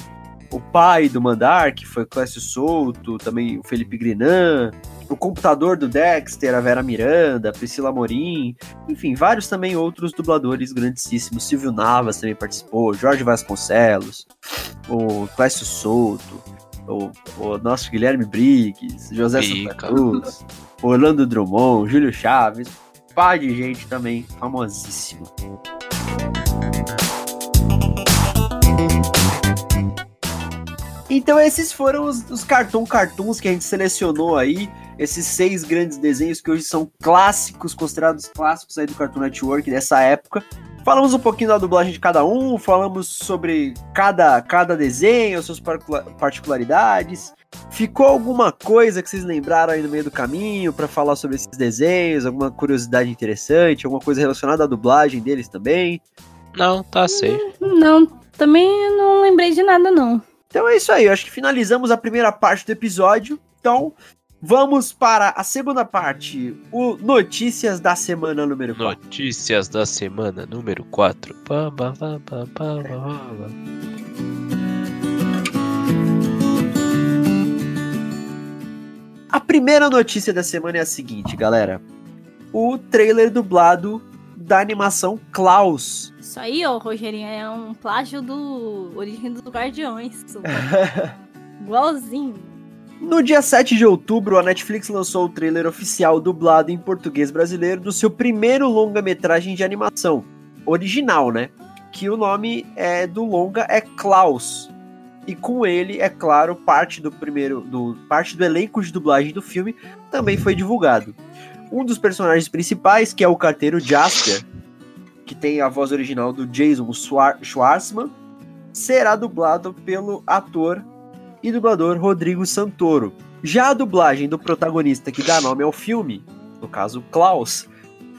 o pai do Mandark foi Clécio Souto, também o Felipe Grinan, o computador do Dexter, a Vera Miranda, Priscila Morim, enfim, vários também outros dubladores grandíssimos. Silvio Navas também participou, Jorge Vasconcelos, o Clécio Souto, o, o nosso Guilherme Briggs, José Santa Pica. Cruz, Orlando Drummond, Júlio Chaves, pai de gente também famosíssimo. Então esses foram os, os cartoon cartoons que a gente selecionou aí, esses seis grandes desenhos que hoje são clássicos, considerados clássicos aí do Cartoon Network dessa época. Falamos um pouquinho da dublagem de cada um, falamos sobre cada, cada desenho, suas particula- particularidades. Ficou alguma coisa que vocês lembraram aí no meio do caminho para falar sobre esses desenhos? Alguma curiosidade interessante? Alguma coisa relacionada à dublagem deles também? Não, tá safe. Não, também não lembrei de nada, não. Então é isso aí, eu acho que finalizamos a primeira parte do episódio. Então, vamos para a segunda parte, o Notícias da Semana número 4. Notícias da semana número 4. Pá, pá, pá, pá, pá, pá, pá. A primeira notícia da semana é a seguinte, galera. O trailer dublado da animação Klaus. Isso aí, ó, Rogerinho, é um plágio do Origem dos Guardiões. Igualzinho. No dia 7 de outubro, a Netflix lançou o trailer oficial dublado em português brasileiro do seu primeiro longa-metragem de animação. Original, né? Que o nome é do longa é Klaus. E com ele, é claro, parte do primeiro. Do, parte do elenco de dublagem do filme também foi divulgado. Um dos personagens principais, que é o carteiro Jasper, que tem a voz original do Jason Schwar- Schwartzman, será dublado pelo ator e dublador Rodrigo Santoro. Já a dublagem do protagonista que dá nome ao filme, no caso Klaus,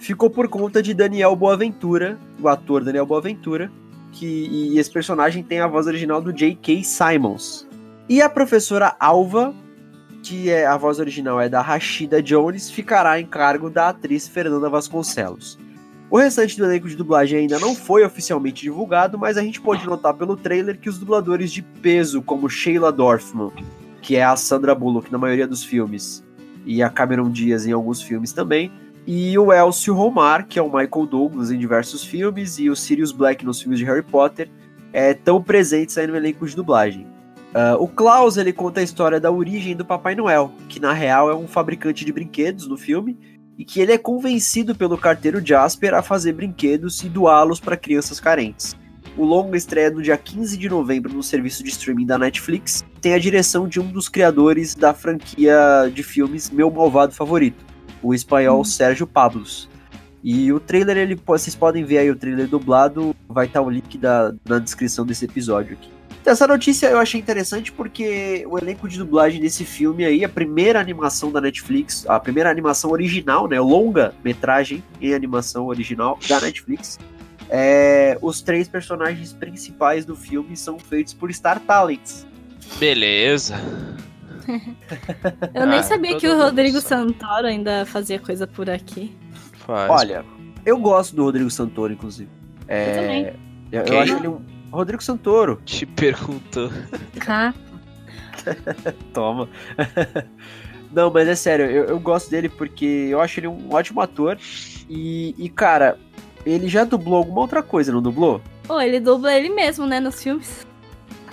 ficou por conta de Daniel Boaventura, o ator Daniel Boaventura, que e esse personagem tem a voz original do J.K. Simons. E a professora Alva, que é a voz original é da Rashida Jones, ficará em cargo da atriz Fernanda Vasconcelos. O restante do elenco de dublagem ainda não foi oficialmente divulgado, mas a gente pode notar pelo trailer que os dubladores de peso, como Sheila Dorfman, que é a Sandra Bullock na maioria dos filmes, e a Cameron Diaz em alguns filmes também, e o Elcio Romar, que é o Michael Douglas em diversos filmes, e o Sirius Black nos filmes de Harry Potter, estão presentes aí no elenco de dublagem. Ah, o Klaus ele conta a história da origem do Papai Noel, que na real é um fabricante de brinquedos no filme, e que ele é convencido pelo carteiro Jasper a fazer brinquedos e doá-los para crianças carentes. O longa estreia no dia 15 de novembro no serviço de streaming da Netflix. Tem a direção de um dos criadores da franquia de filmes Meu Malvado Favorito, o espanhol Sérgio Pablos. E o trailer, ele, vocês podem ver aí o trailer dublado, vai estar o link da, na descrição desse episódio aqui. Essa notícia eu achei interessante porque o elenco de dublagem desse filme aí, a primeira animação da Netflix, a primeira animação original, né, longa metragem em animação original da Netflix, é, os três personagens principais do filme são feitos por Star Talents. Beleza. Eu nem Ah, sabia todo que o Rodrigo Santoro ainda fazia coisa por aqui. Faz. Olha, eu gosto do Rodrigo Santoro, inclusive. É, Eu também. Eu, acho ele um. Rodrigo Santoro. Te perguntou. Tá. Toma. Não, mas é sério, eu, eu gosto dele porque eu acho ele um ótimo ator. E, e, cara, ele já dublou alguma outra coisa, não dublou? Pô, ele dubla ele mesmo, né, nos filmes.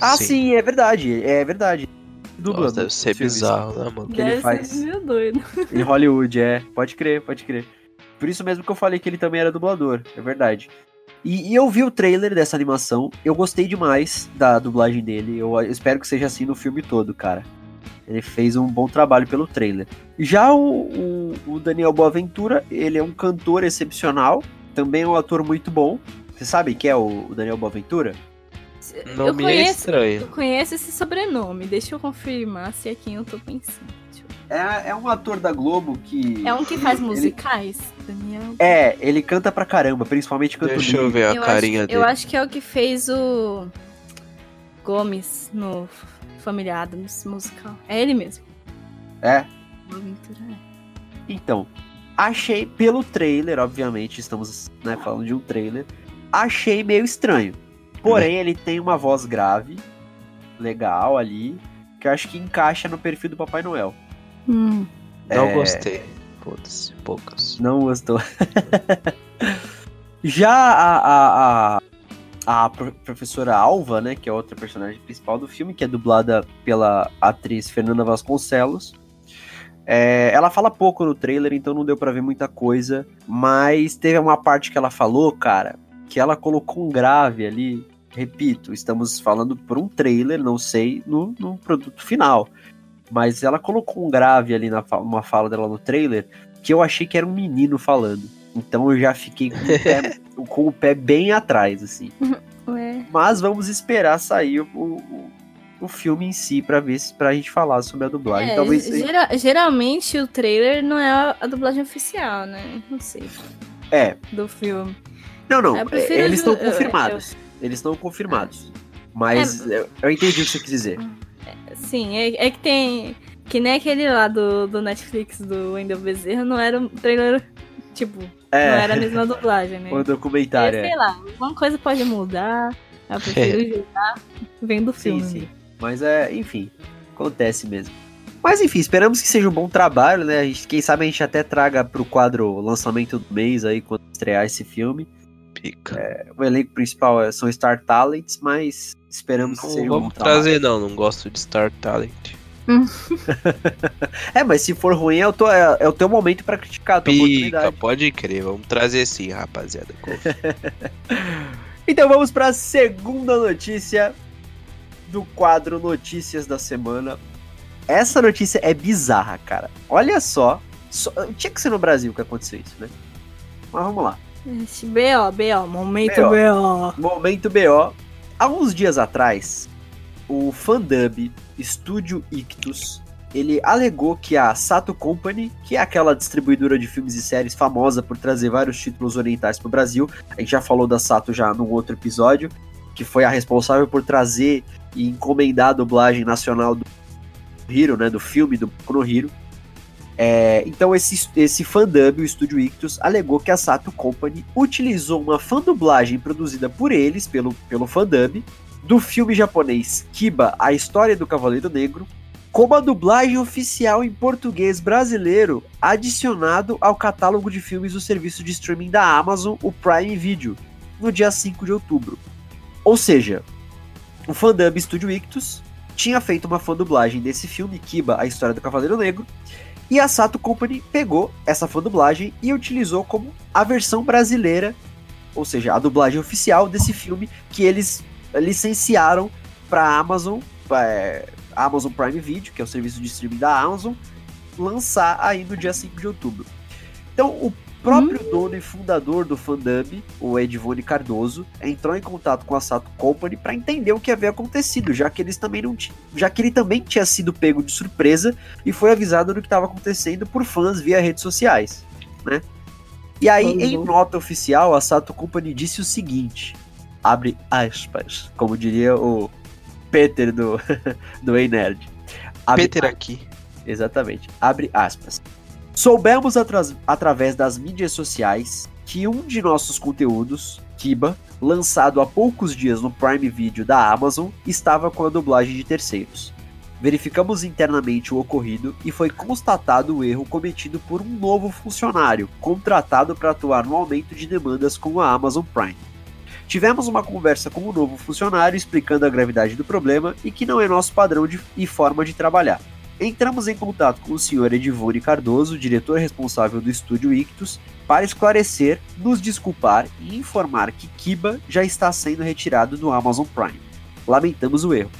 Ah, Sim. sim, é verdade. É verdade. Dubla. Nossa, deve ser bizarro, né, mano? Que ele Deve faz ser meio doido. em Hollywood, é. Pode crer, pode crer. Por isso mesmo que eu falei que ele também era dublador, é verdade. E, e eu vi o trailer dessa animação, eu gostei demais da dublagem dele. Eu, espero que seja assim no filme todo, cara. Ele fez um bom trabalho pelo trailer. Já o, o- o Daniel Boaventura, ele é um cantor excepcional. também é um ator muito bom. Você sabe quem é o o Daniel Boaventura? Nome eu conheço, é estranho. Eu conheço esse sobrenome. Deixa eu confirmar se é quem eu tô pensando. É, é um ator da Globo que. É um que faz Ele- musicais? Daniel. É, ele canta pra caramba, principalmente canta Deixa eu ver a eu carinha acho, dele. Eu acho que é o que fez o Gomes no Família Adams musical. É ele mesmo. É. É. Então, achei pelo trailer, obviamente, estamos né, falando de um trailer, achei meio estranho. Porém, ele tem uma voz grave, legal ali, que eu acho que encaixa no perfil do Papai Noel. Hum. Não É, gostei. Foda-se, poucas. Não gostou. Já a, a, a, a pro- professora Alva, né, que é outra personagem principal do filme, que é dublada pela atriz Fernanda Vasconcelos. é, ela fala pouco no trailer, então não deu pra ver muita coisa, mas teve uma parte que ela falou, cara, que ela colocou um grave ali. Repito, estamos falando por um trailer, não sei no, no produto final. Mas ela colocou um grave ali na uma fala dela no trailer que eu achei que era um menino falando. Então eu já fiquei com o pé, com o pé bem atrás, assim. Ué. Mas vamos esperar sair o, o, o filme em si pra ver se pra gente falar sobre a dublagem. É, Talvez. gera- geralmente o trailer não é a, dublagem oficial, né? Não sei. É. Do filme. Não, não. É, eles ju- estão eu- confirmados. Eles estão confirmados. Mas eu, eu entendi o que você quis dizer. Sim, é, é que tem. Que nem aquele lá do, do Netflix do Wendel Bezerra, não era um trailer. Tipo, É. não era a mesma dublagem, né? O documentário. É, é. sei lá, alguma coisa pode mudar. Eu prefiro jogar vendo o Sim, filme. sim. Mas é, enfim, acontece mesmo. Mas enfim, esperamos que seja um bom trabalho, né? A gente- quem sabe a gente até traga pro quadro lançamento do mês aí, quando estrear esse filme. É, o elenco principal é- são Star Talents, mas esperamos que Não seja um bom vamos trazer, não. Não gosto de Star Talent. É, mas se for ruim, é o, teu- é, é o teu momento pra criticar a tua Pica, pode crer. Vamos trazer sim, rapaziada. Então vamos para a segunda notícia do quadro Notícias da Semana. Essa notícia é bizarra, cara. Olha só. só- Tinha que ser no Brasil que aconteceu isso, né? Mas vamos lá. Esse BO, BO, momento BO. BO. Momento BO. Há uns dias atrás, o Fandub Studio Ictus, ele alegou que a Sato Company, que é aquela distribuidora de filmes e séries famosa por trazer vários títulos orientais para o Brasil, a gente já falou da Sato já num outro episódio, que foi a responsável por trazer e encomendar a dublagem nacional do Hiro, né, do filme do Boku no Hiro. É, então esse, esse fandub, o Estúdio Ictus, alegou que a Sato Company utilizou uma fandublagem produzida por eles, pelo, pelo fandub, do filme japonês Kiba, A História do Cavaleiro Negro, como a dublagem oficial em português brasileiro, adicionado ao catálogo de filmes do serviço de streaming da Amazon, o Prime Video, no dia 5 de outubro. Ou seja, o fandub Studio Ictus tinha feito uma fandublagem desse filme, Kiba, A História do Cavaleiro Negro, e a Sato Company pegou essa fandublagem e utilizou como a versão brasileira, ou seja, a dublagem oficial desse filme que eles licenciaram para a Amazon, é, Amazon Prime Video, que é o serviço de streaming da Amazon, lançar aí no dia 5 de outubro. Então, o próprio dono e fundador do Fandub, o Edvone Cardoso, entrou em contato com a Sato Company para entender o que havia acontecido, já que eles também não já que ele também tinha sido pego de surpresa e foi avisado do que estava acontecendo por fãs via redes sociais, né? E aí, em nota oficial, a Sato Company disse o seguinte: abre aspas, como diria o Peter do, do Ei Nerd. Abre Peter aqui. Exatamente. Abre aspas. Soubemos através das mídias sociais que um de nossos conteúdos, Kiba, lançado há poucos dias no Prime Video da Amazon, estava com a dublagem de terceiros. Verificamos internamente o ocorrido e foi constatado o erro cometido por um novo funcionário, contratado para atuar no aumento de demandas com a Amazon Prime. Tivemos uma conversa com o novo funcionário explicando a gravidade do problema e que não é nosso padrão de- e forma de trabalhar. Entramos em contato com o Sr. Edivone Cardoso, diretor responsável do estúdio Ictus, para esclarecer, nos desculpar e informar que Kiba já está sendo retirado do Amazon Prime. Lamentamos o erro.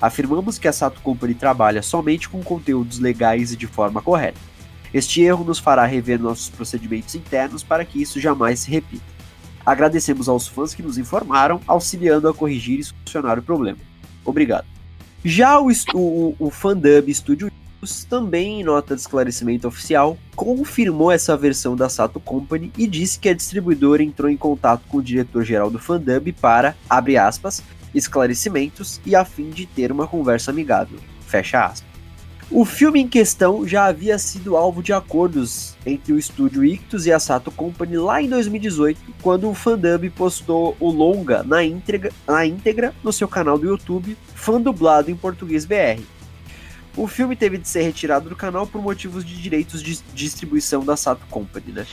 Afirmamos que a Sato Company trabalha somente com conteúdos legais e de forma correta. Este erro nos fará rever nossos procedimentos internos para que isso jamais se repita. Agradecemos aos fãs que nos informaram, auxiliando a corrigir e solucionar o problema. Obrigado. Já o, o, o Fandub Studio também em nota de esclarecimento oficial, confirmou essa versão da Sato Company e disse que a distribuidora entrou em contato com o diretor-geral do Fandub para, abre aspas, esclarecimentos e a fim de ter uma conversa amigável, fecha aspas. O filme em questão já havia sido alvo de acordos entre o estúdio Ictus e a Sato Company lá em 2018, quando o Fandub postou o longa na íntegra, na íntegra no seu canal do YouTube, fã dublado em português BR. O filme teve de ser retirado do canal por motivos de direitos de distribuição da Sato Company, né?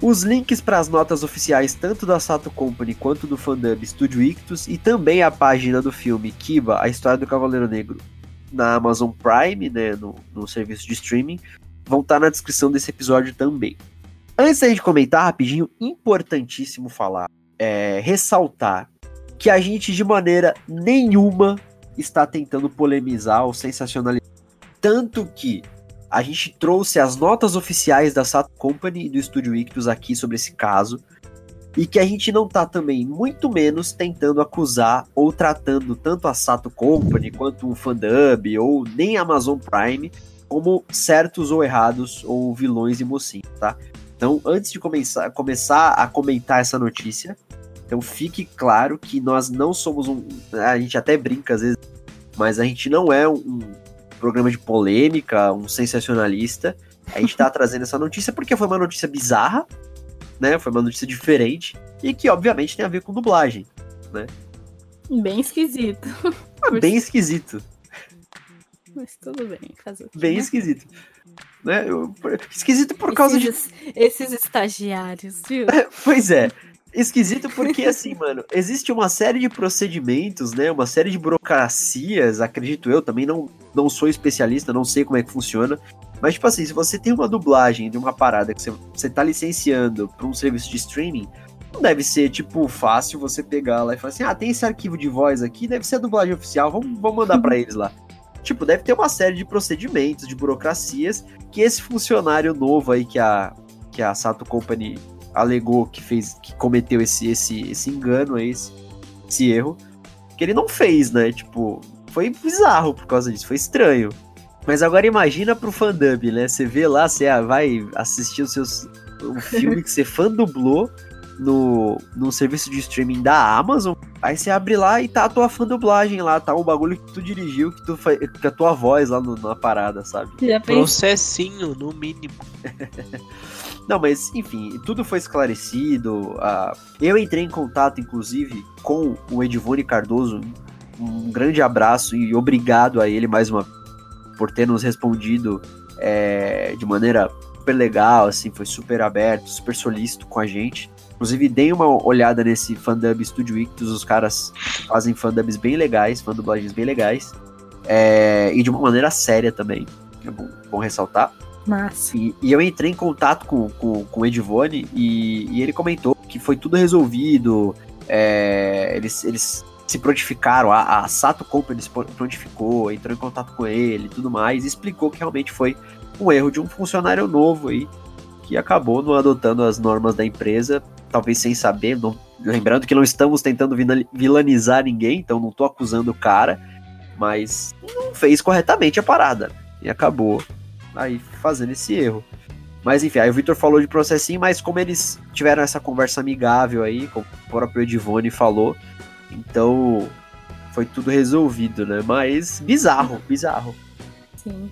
Os links para as notas oficiais tanto da Sato Company quanto do Fandub Studio Ictus e também a página do filme Kiba, a história do Cavaleiro Negro na Amazon Prime, né, no, no serviço de streaming, vão estar na descrição desse episódio também. Antes da gente comentar rapidinho, importantíssimo falar, é, ressaltar que a gente de maneira nenhuma está tentando polemizar ou sensacionalizar. Tanto que a gente trouxe as notas oficiais da Sato Company e do Estúdio Ictus aqui sobre esse caso. E que a gente não tá também, muito menos, tentando acusar ou tratando tanto a Sato Company quanto o Fandub ou nem a Amazon Prime como certos ou errados ou vilões e mocinhos, tá? Então, antes de começar, começar a comentar essa notícia, então fique claro que nós não somos um. A gente até brinca às vezes, mas a gente não é um, um programa de polêmica, um sensacionalista. A gente tá trazendo essa notícia porque foi uma notícia bizarra, né? Foi uma notícia diferente e que obviamente tem a ver com dublagem, né? Bem esquisito. Ah, Bem esquisito, Mas tudo bem, fazer bem né? esquisito. Né? Eu- esquisito por causa de esses, Esses estagiários, viu? Pois é. Esquisito porque, assim, mano, existe uma série de procedimentos, né? Uma série de burocracias, acredito eu, também não, não sou especialista, não sei como é que funciona. Mas, tipo assim, se você tem uma dublagem de uma parada que você, você tá licenciando pra um serviço de streaming, não deve ser, tipo, fácil você pegar lá e falar assim: ah, tem esse arquivo de voz aqui, deve ser a dublagem oficial, vamos, vamos mandar pra eles lá. Tipo, deve ter uma série de procedimentos, de burocracias, que esse funcionário novo aí que a, que a Sato Company alegou que fez, que cometeu esse, esse, esse engano aí, esse, esse erro, que ele não fez, né? Tipo, foi bizarro por causa disso, foi estranho. Mas agora imagina pro fandub, né? Você vê lá, você ah, vai assistir os seus, um filme que você fã dublou no, no serviço de streaming da Amazon, aí você abre lá e tá a tua fã dublagem lá, tá o bagulho que tu dirigiu, que tu fa- que a tua voz lá no- na parada, sabe? Processinho, no mínimo. Não, mas enfim, tudo foi esclarecido. ah, eu entrei em contato, inclusive, com o Edivone Cardoso. Um grande abraço e obrigado a ele mais uma por ter nos respondido é, de maneira super legal, assim, foi super aberto, super solícito com a gente. Inclusive, deem uma olhada nesse fandub Studio Ictus, os caras fazem fandubs bem legais, fandublagens bem legais. é, e de uma maneira séria também, é bom, bom ressaltar. Massa. E, e eu entrei em contato com, com, com o Edivone e, e ele comentou que foi tudo resolvido. é, eles, eles se prontificaram, a, a Sato Company se prontificou, entrou em contato com ele e tudo mais, e explicou que realmente foi um erro de um funcionário novo aí, que acabou não adotando as normas da empresa, talvez sem saber. não- lembrando que não estamos tentando vilanizar ninguém, então não tô acusando o cara, mas não fez corretamente a parada. E acabou aí fazendo esse erro. Mas enfim, aí o Victor falou de processinho, mas como eles tiveram essa conversa amigável aí, como o próprio Edivone falou, então foi tudo resolvido, né? Mas bizarro, bizarro. Sim.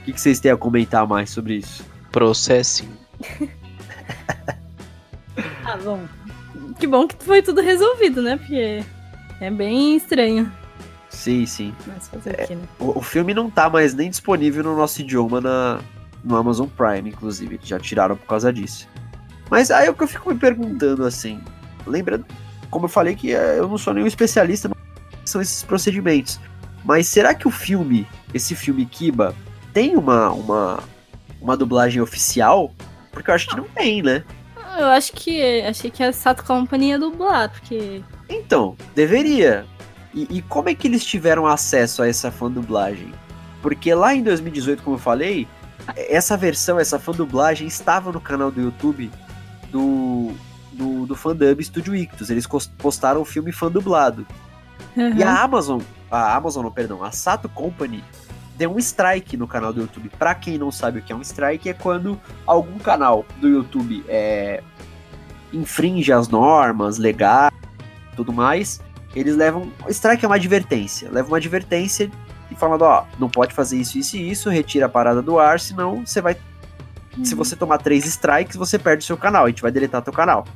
O que, que vocês têm a comentar mais sobre isso? Processinho. Ah, bom. Que bom que foi tudo resolvido, né? Porque é bem estranho. Sim, sim. Mas fazer o quê, né? O, o filme não tá mais nem disponível no nosso idioma na, no Amazon Prime, inclusive. Já tiraram por causa disso. Mas aí é o que eu fico me perguntando, assim. Lembrando, como eu falei, que eh, eu não sou nenhum especialista no que são esses procedimentos. Mas será que o filme, esse filme Kiba, tem uma, uma, uma dublagem oficial? Porque eu acho que não tem, né? Eu acho que. Achei que a Sato Company ia dublar, porque. Então, deveria. E, e como é que eles tiveram acesso a essa fã dublagem? Porque lá em 2018, como eu falei, essa versão, essa fã dublagem estava no canal do YouTube do, do, fandub Studio Ictus. Eles postaram o filme fã dublado. Uhum. E a Amazon, a Amazon, não, perdão, a Sato Company deu um strike no canal do YouTube. Pra quem não sabe o que é um strike, é quando algum canal do YouTube é, infringe as normas legais e tudo mais. Eles levam. Strike é uma advertência. Leva uma advertência e falando, ó, não pode fazer isso, isso e isso, retira a parada do ar, senão você vai. Se você tomar três strikes, você perde o seu canal. A gente vai deletar teu canal.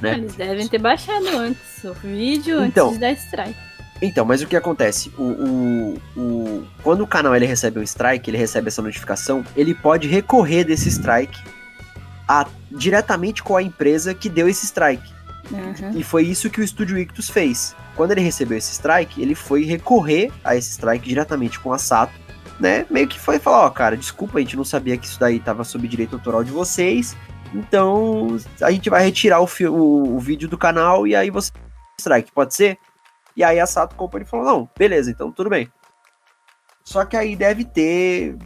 Né? Eles devem ter baixado antes o vídeo Então. antes de dar strike. Então, mas o que acontece? O, o, o- quando o canal ele recebe um strike, ele recebe essa notificação, ele pode recorrer desse strike a- diretamente com a empresa que deu esse strike. Uhum. E foi isso que o Estúdio Ictus fez. Quando ele recebeu esse strike, ele foi recorrer a esse strike diretamente com a Sato, né? Meio que foi falar, ó, cara, desculpa, a gente não sabia que isso daí tava sob direito autoral de vocês, então a gente vai retirar o, o, o vídeo do canal e aí você strike, pode ser? E aí a Sato Company falou, não, beleza, então tudo bem. Só que aí deve ter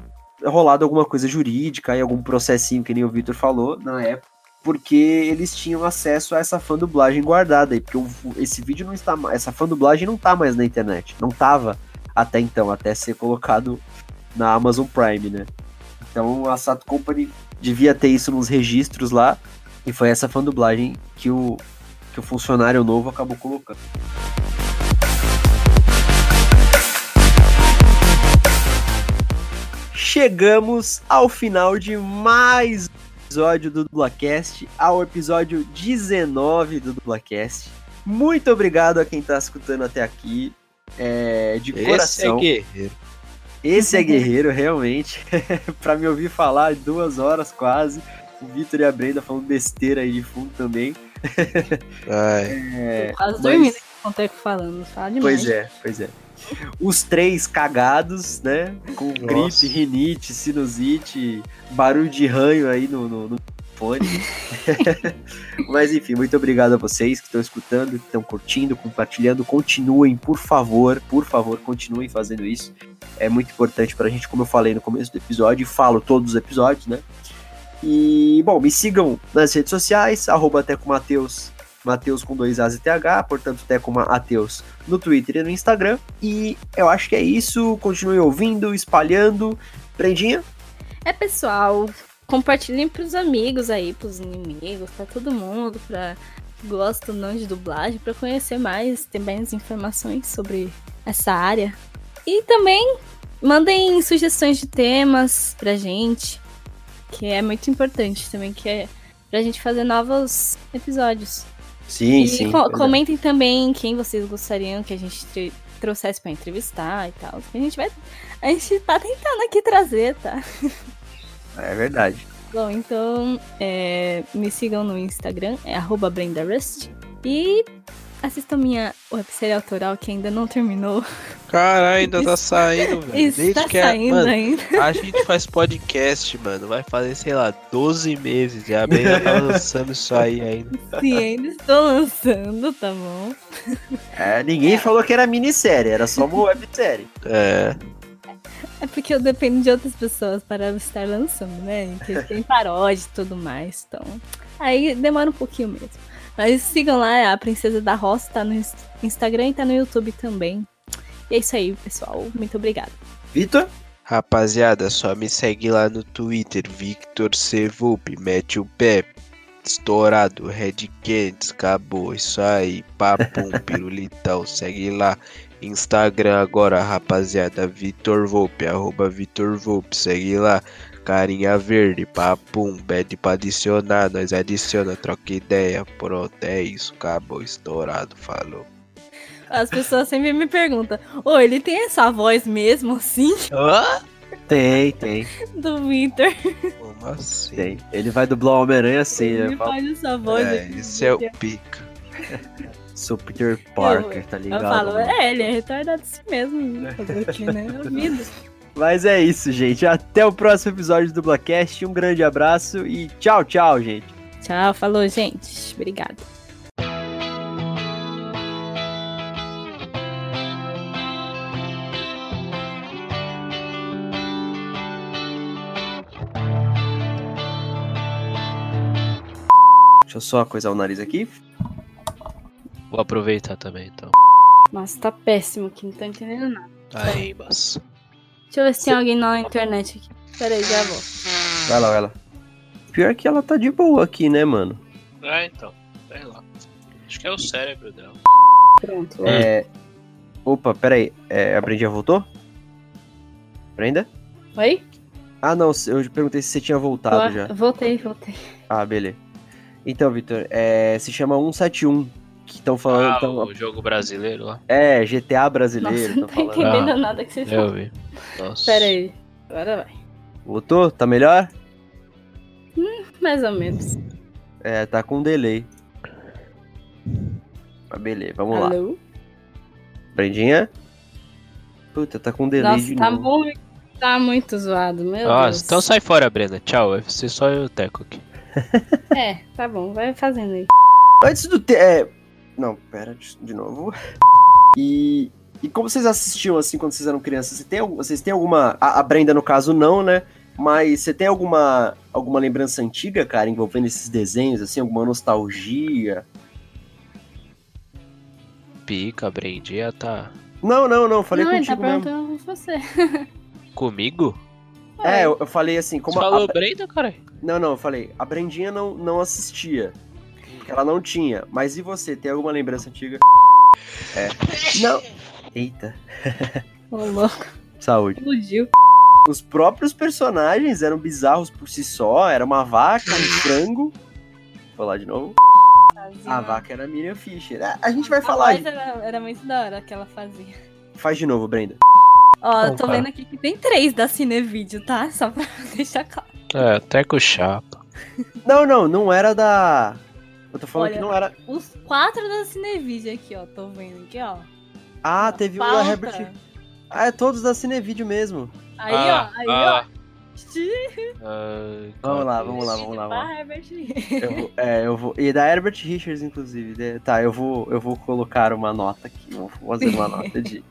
rolado alguma coisa jurídica e algum processinho, que nem o Victor falou na época, porque eles tinham acesso a essa fã dublagem guardada aí, porque esse vídeo não está essa fã dublagem não tá mais na internet, não tava até então, até ser colocado na Amazon Prime, né? Então a Sato Company devia ter isso nos registros lá e foi essa fã dublagem que o que o funcionário novo acabou colocando. Chegamos ao final de mais um episódio do Dublacast, ao episódio 19 do Dublacast. Muito obrigado a quem tá escutando até aqui. É, de Esse coração. é guerreiro. Esse é guerreiro, realmente. pra me ouvir falar duas horas quase. O Vitor e a Brenda falando besteira aí de fundo também. É, Tô quase mas- dormindo aqui com o Teco falando. Fala demais. Pois é, pois é. Os três cagados, né? Com gripe, rinite, sinusite, barulho de ranho aí no, no, no fone. Mas enfim, muito obrigado a vocês que estão escutando, que estão curtindo, compartilhando. Continuem, por favor, por favor, continuem fazendo isso. É muito importante pra gente, como eu falei no começo do episódio, e falo todos os episódios, né? E, bom, me sigam nas redes sociais, arroba Mateus, Mateus com dois As e TH, portanto, Mateus no Twitter e no Instagram. E eu acho que é isso. Continue ouvindo, espalhando. Prendinha? É, pessoal, compartilhem pros amigos aí, pros inimigos, pra todo mundo, pra que gosta ou não de dublagem, pra conhecer mais, ter mais informações sobre essa área. E também mandem sugestões de temas pra gente, que é muito importante também, que é pra gente fazer novos episódios. Sim, e sim. co- comentem também quem vocês gostariam que a gente trouxesse pra entrevistar e tal. A gente vai. A gente tá tentando aqui trazer, tá? É verdade. Bom, então é, me sigam no Instagram, é arroba BrendaRust. E assistam minha websérie autoral que ainda não terminou. Caralho, ainda tá saindo, velho. Está Desde que saindo mano, ainda. A gente faz podcast, mano. Vai fazer, sei lá, 12 meses. E a Brenda tá lançando isso aí ainda. Sim, ainda estou lançando, tá bom? É, ninguém falou que era minissérie, era só uma websérie. É. É porque eu dependo de outras pessoas para estar lançando, né? Porque tem paródia e tudo mais, então. Aí demora um pouquinho mesmo. Mas sigam lá, é a Princesa da Roça, tá no ins- Instagram e tá no YouTube também. E é isso aí, pessoal. Muito obrigada. Vitor? Rapaziada, só me segue lá no Twitter, Victor Cevup, mete o pé, estourado, Red Candies, acabou, isso aí, papum, pirulitão, segue lá. Instagram agora, rapaziada, Vitor Volpe, arroba Vitor Volpe, segue lá. Carinha verde, papum, pede pra adicionar, nós adiciona, troca ideia, pronto, é isso, acabou, estourado, falou. As pessoas sempre me perguntam: Ô, ele tem essa voz mesmo assim? Hã? Tem, tem. Do Victor. Como assim? Tem. Ele vai dublar o Homem-Aranha assim, Ele né? Fala, faz essa voz. É, esse é o pica. Sou Peter Parker, tá Eu ligado? falo, mano? é, ele é retardado assim mesmo. Fazer o quê, né? Vida. Mas é isso, gente. Até o próximo episódio do Dublacast. Um grande abraço e tchau, tchau, gente. Tchau, falou, gente. Obrigada. Deixa eu eu só coisar o nariz aqui. Vou aproveitar também, então. Nossa, tá péssimo aqui, não tô entendendo nada. Aí, mas. Deixa eu ver se tem alguém na internet aqui. Pera aí, já volto. Vai lá, vai lá. Pior que ela tá de boa aqui, né, mano? Ah, então. Sei lá. Acho que é o cérebro dela. Pronto. É. Opa, pera aí. É, a Brendinha voltou? Brenda? Oi? Ah, não. Eu perguntei se você tinha voltado já. Voltei, voltei. Ah, beleza. Então, Vitor, é, se chama 171. Que estão falando. Ah, tão- o jogo brasileiro lá. É, GTA brasileiro. Nossa, não tô entendendo nada que vocês Eu falam. vi. Nossa. Pera aí. Agora vai. Voltou? Tá melhor? Hum, mais ou menos. É, tá com delay. Mas beleza, vamos lá. Alô? Brendinha? Puta, tá com delay Nossa, de tá novo. muito, tá muito zoado, meu Nossa, Deus. então sai fora, Brenda. Tchau. Vai ser só eu e o Teco aqui. É, tá bom, vai fazendo aí. Antes do te... é... Não, pera, de novo. E... E como vocês assistiam, assim, quando vocês eram crianças? Você tem, vocês têm alguma... A, a Brenda, no caso, não, né? Mas você tem alguma, alguma lembrança antiga, cara, envolvendo esses desenhos, assim? Alguma nostalgia? Pica, Brendinha tá. Não, não, não, falei não, ele tá contigo mesmo. perguntando com você. Comigo? É, eu, eu falei assim, como Você a- falou a, Brenda, cara? Não, não, eu falei, a Brendinha não, não assistia. Porque ela não tinha. Mas e você, tem alguma lembrança antiga? É. Não. Eita. Ô, louco. Saúde. Explodiu. Os próprios personagens eram bizarros por si só. Era uma vaca, um frango. Vou falar de novo. A vaca era a Miriam Fischer. A, a gente vai A falar. voz era, era muito da hora que ela fazia. Faz de novo, Brenda. Ó, eu Bom, tô cara. vendo aqui que tem três da Cinevídeo, tá? Só pra deixar claro. É, Teco chapa. Não, não, não era da. Eu tô falando Olha, que não era. Os quatro da Cinevídeo aqui, ó. Tô vendo aqui, ó. Ah, teve um da Pauta. Herbert. Ah, é todos da Cinevídeo mesmo. Aí, Ah, ó. Aí, ah. ó. Ai, Vamos lá, vamos lá, vamos lá. Vamos lá. Ah, Herbert. Eu vou, é, eu vou. E da Herbert Richards, inclusive. Tá, eu vou, eu vou colocar uma nota aqui. Vou fazer uma nota de.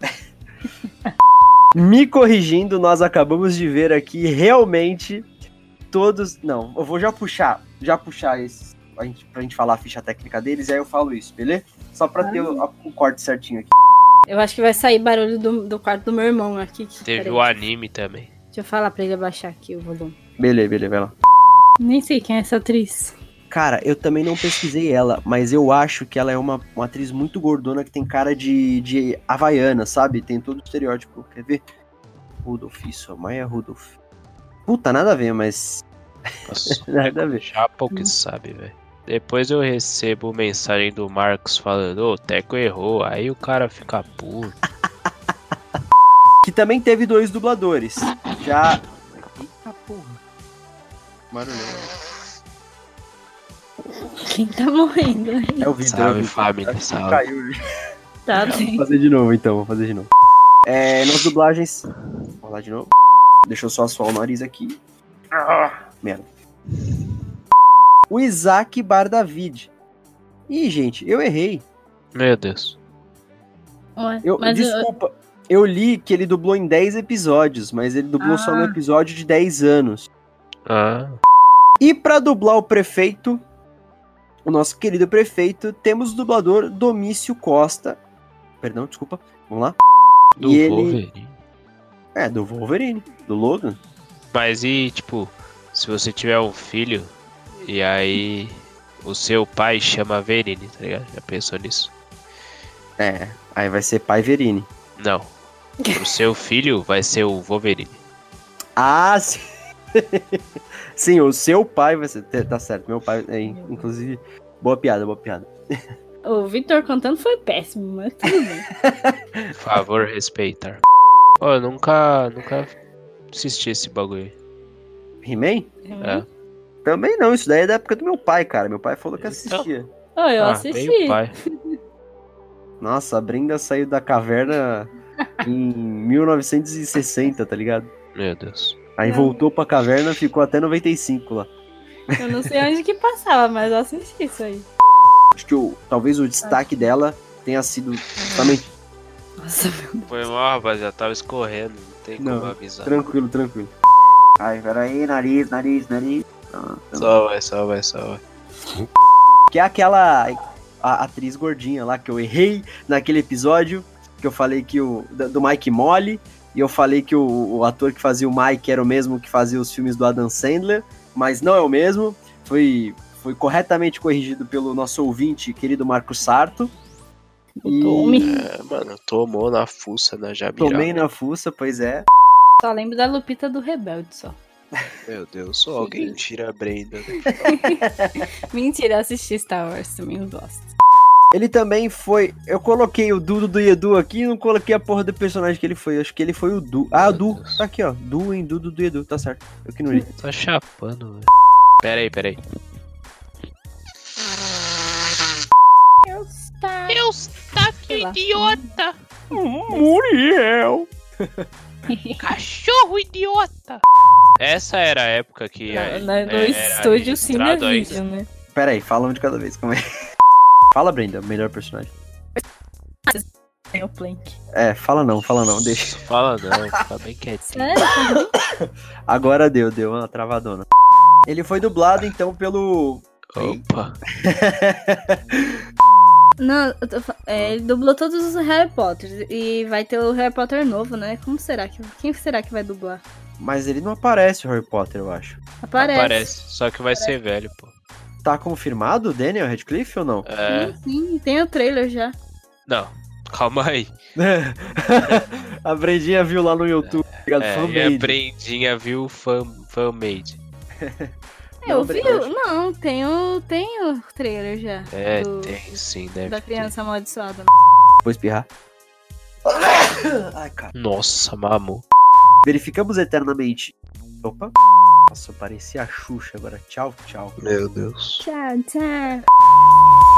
Me corrigindo, nós acabamos de ver aqui realmente todos. Não, eu vou já puxar, já puxar esses. A gente, pra gente falar a ficha técnica deles, e aí eu falo isso, beleza? Só pra ter o, o corte certinho aqui. Eu acho que vai sair barulho do, do quarto do meu irmão aqui. Teve o anime também. Deixa eu falar pra ele abaixar aqui o volume. Beleza, beleza, vai lá. Nem sei quem é essa atriz. Cara, eu também não pesquisei ela, mas eu acho que ela é uma, uma atriz muito gordona que tem cara de, de havaiana, sabe? Tem todo o estereótipo. Quer ver? Rudolf, isso, Maya Rudolf. Puta, nada a ver, mas. Nossa, nada a ver. chapa o que sabe, velho. Depois eu recebo mensagem do Marcos falando, ô, o Teco errou. Aí o cara fica puto. Que também teve dois dubladores. Já. Eita porra. Barulhão. Quem tá morrendo aí? É o Vitor. Salve, família, salve. Caiu. Tá Vou bem. fazer de novo então, vou fazer de novo. É, nas dublagens. Vamos lá de novo. Deixa eu só assoar o nariz aqui. Ah, merda. O Isaac Bardavid. Ih, gente, eu errei. Meu Deus. Ué, Eu, mas eu- desculpa. Eu li que ele dublou em 10 episódios, mas ele dublou só no Ah. episódio de 10 anos. Ah, E pra dublar o prefeito, o nosso querido prefeito, temos o dublador Domício Costa. Perdão, desculpa. Vamos lá. do E ele- Wolverine. É, do Wolverine, do Logan. Mas e, tipo, se você tiver um filho e aí o seu pai chama Verine, tá ligado? Já pensou nisso? É, aí vai ser pai Verini. Não. O seu filho vai ser o Wolverine. Ah, sim. sim, o seu pai vai ser. Tá certo, meu pai. É, inclusive, boa piada, boa piada. O Victor contando foi péssimo, mas tudo bem. Por favor, respeitar. Ó, eu nunca, nunca assisti esse bagulho aí. He-Man? É. Também não, isso daí é da época do meu pai, cara. Meu pai falou que assistia. Oh, eu ah, assisti. pai. Nossa, a Brenda saiu da caverna em 1960, tá ligado? Meu Deus. Aí voltou pra caverna, ficou até 95 lá. Eu não sei onde que passava, mas eu assisti isso aí. Acho que o, talvez o destaque dela tenha sido justamente. Nossa, Foi mal, rapaziada. Tava escorrendo. Não tem como Não, avisar. tranquilo, tranquilo. Ai, peraí, nariz, nariz, nariz. Ah, tá Só vai, só vai, só vai. Que é aquela a- atriz gordinha lá que eu errei naquele episódio. Que eu falei que o. Do Mike Molly. E eu falei que o, o ator que fazia o Mike era o mesmo que fazia os filmes do Adam Sandler. Mas não é o mesmo. Foi, foi corretamente corrigido pelo nosso ouvinte, querido Marcos Sarto. E É, mano, tomou na fuça na Jabira. tomei na fuça, pois é. Só lembro da Lupita do Rebelde só. Meu Deus, só alguém tira a Brenda. Mentira, eu assisti Star Wars também, eu gosto. Ele também foi. Eu coloquei o Dudo do Edu aqui e não coloquei a porra do personagem que ele foi. Acho que ele foi o Du. Ah, o Du. Tá aqui, ó. Du em Dudo do Edu, tá certo. Eu que não li. Tá chapando, velho. Pera aí, pera aí. Eustáquio, idiota! Muriel! Cachorro idiota! Essa era a época que. Na- na- no era estúdio ainda. né? Pera aí, fala um de cada vez. Como é? Fala, Brenda, melhor personagem. Tem o Plank. É, fala não, fala não, deixa. Fala não, fica bem quietinho. Sério? Agora deu, deu uma travadona. Ele foi dublado então pelo. Opa! Não, eu tô fa- é, ele dublou todos os Harry Potter e vai ter o Harry Potter novo, né? Como será que quem será que vai dublar? Mas ele não aparece, o Harry Potter, eu acho. Aparece. Aparece, só que vai ser velho, pô. Tá confirmado o Daniel Radcliffe ou não? É. Sim, tem o trailer já. Não, calma aí. a Brendinha viu lá no YouTube, tá ligado? É, Fan e a. Brendinha viu fan, fan-made. Eu Não, vi, não, tem o, tem o trailer já. É, do- tem sim, deve Da ter. criança amaldiçoada. Vou espirrar. Ai, cara. Nossa, mamou. Verificamos eternamente. Opa. Nossa, eu parecia a Xuxa agora. Tchau, tchau. Meu Deus. Tchau, tchau.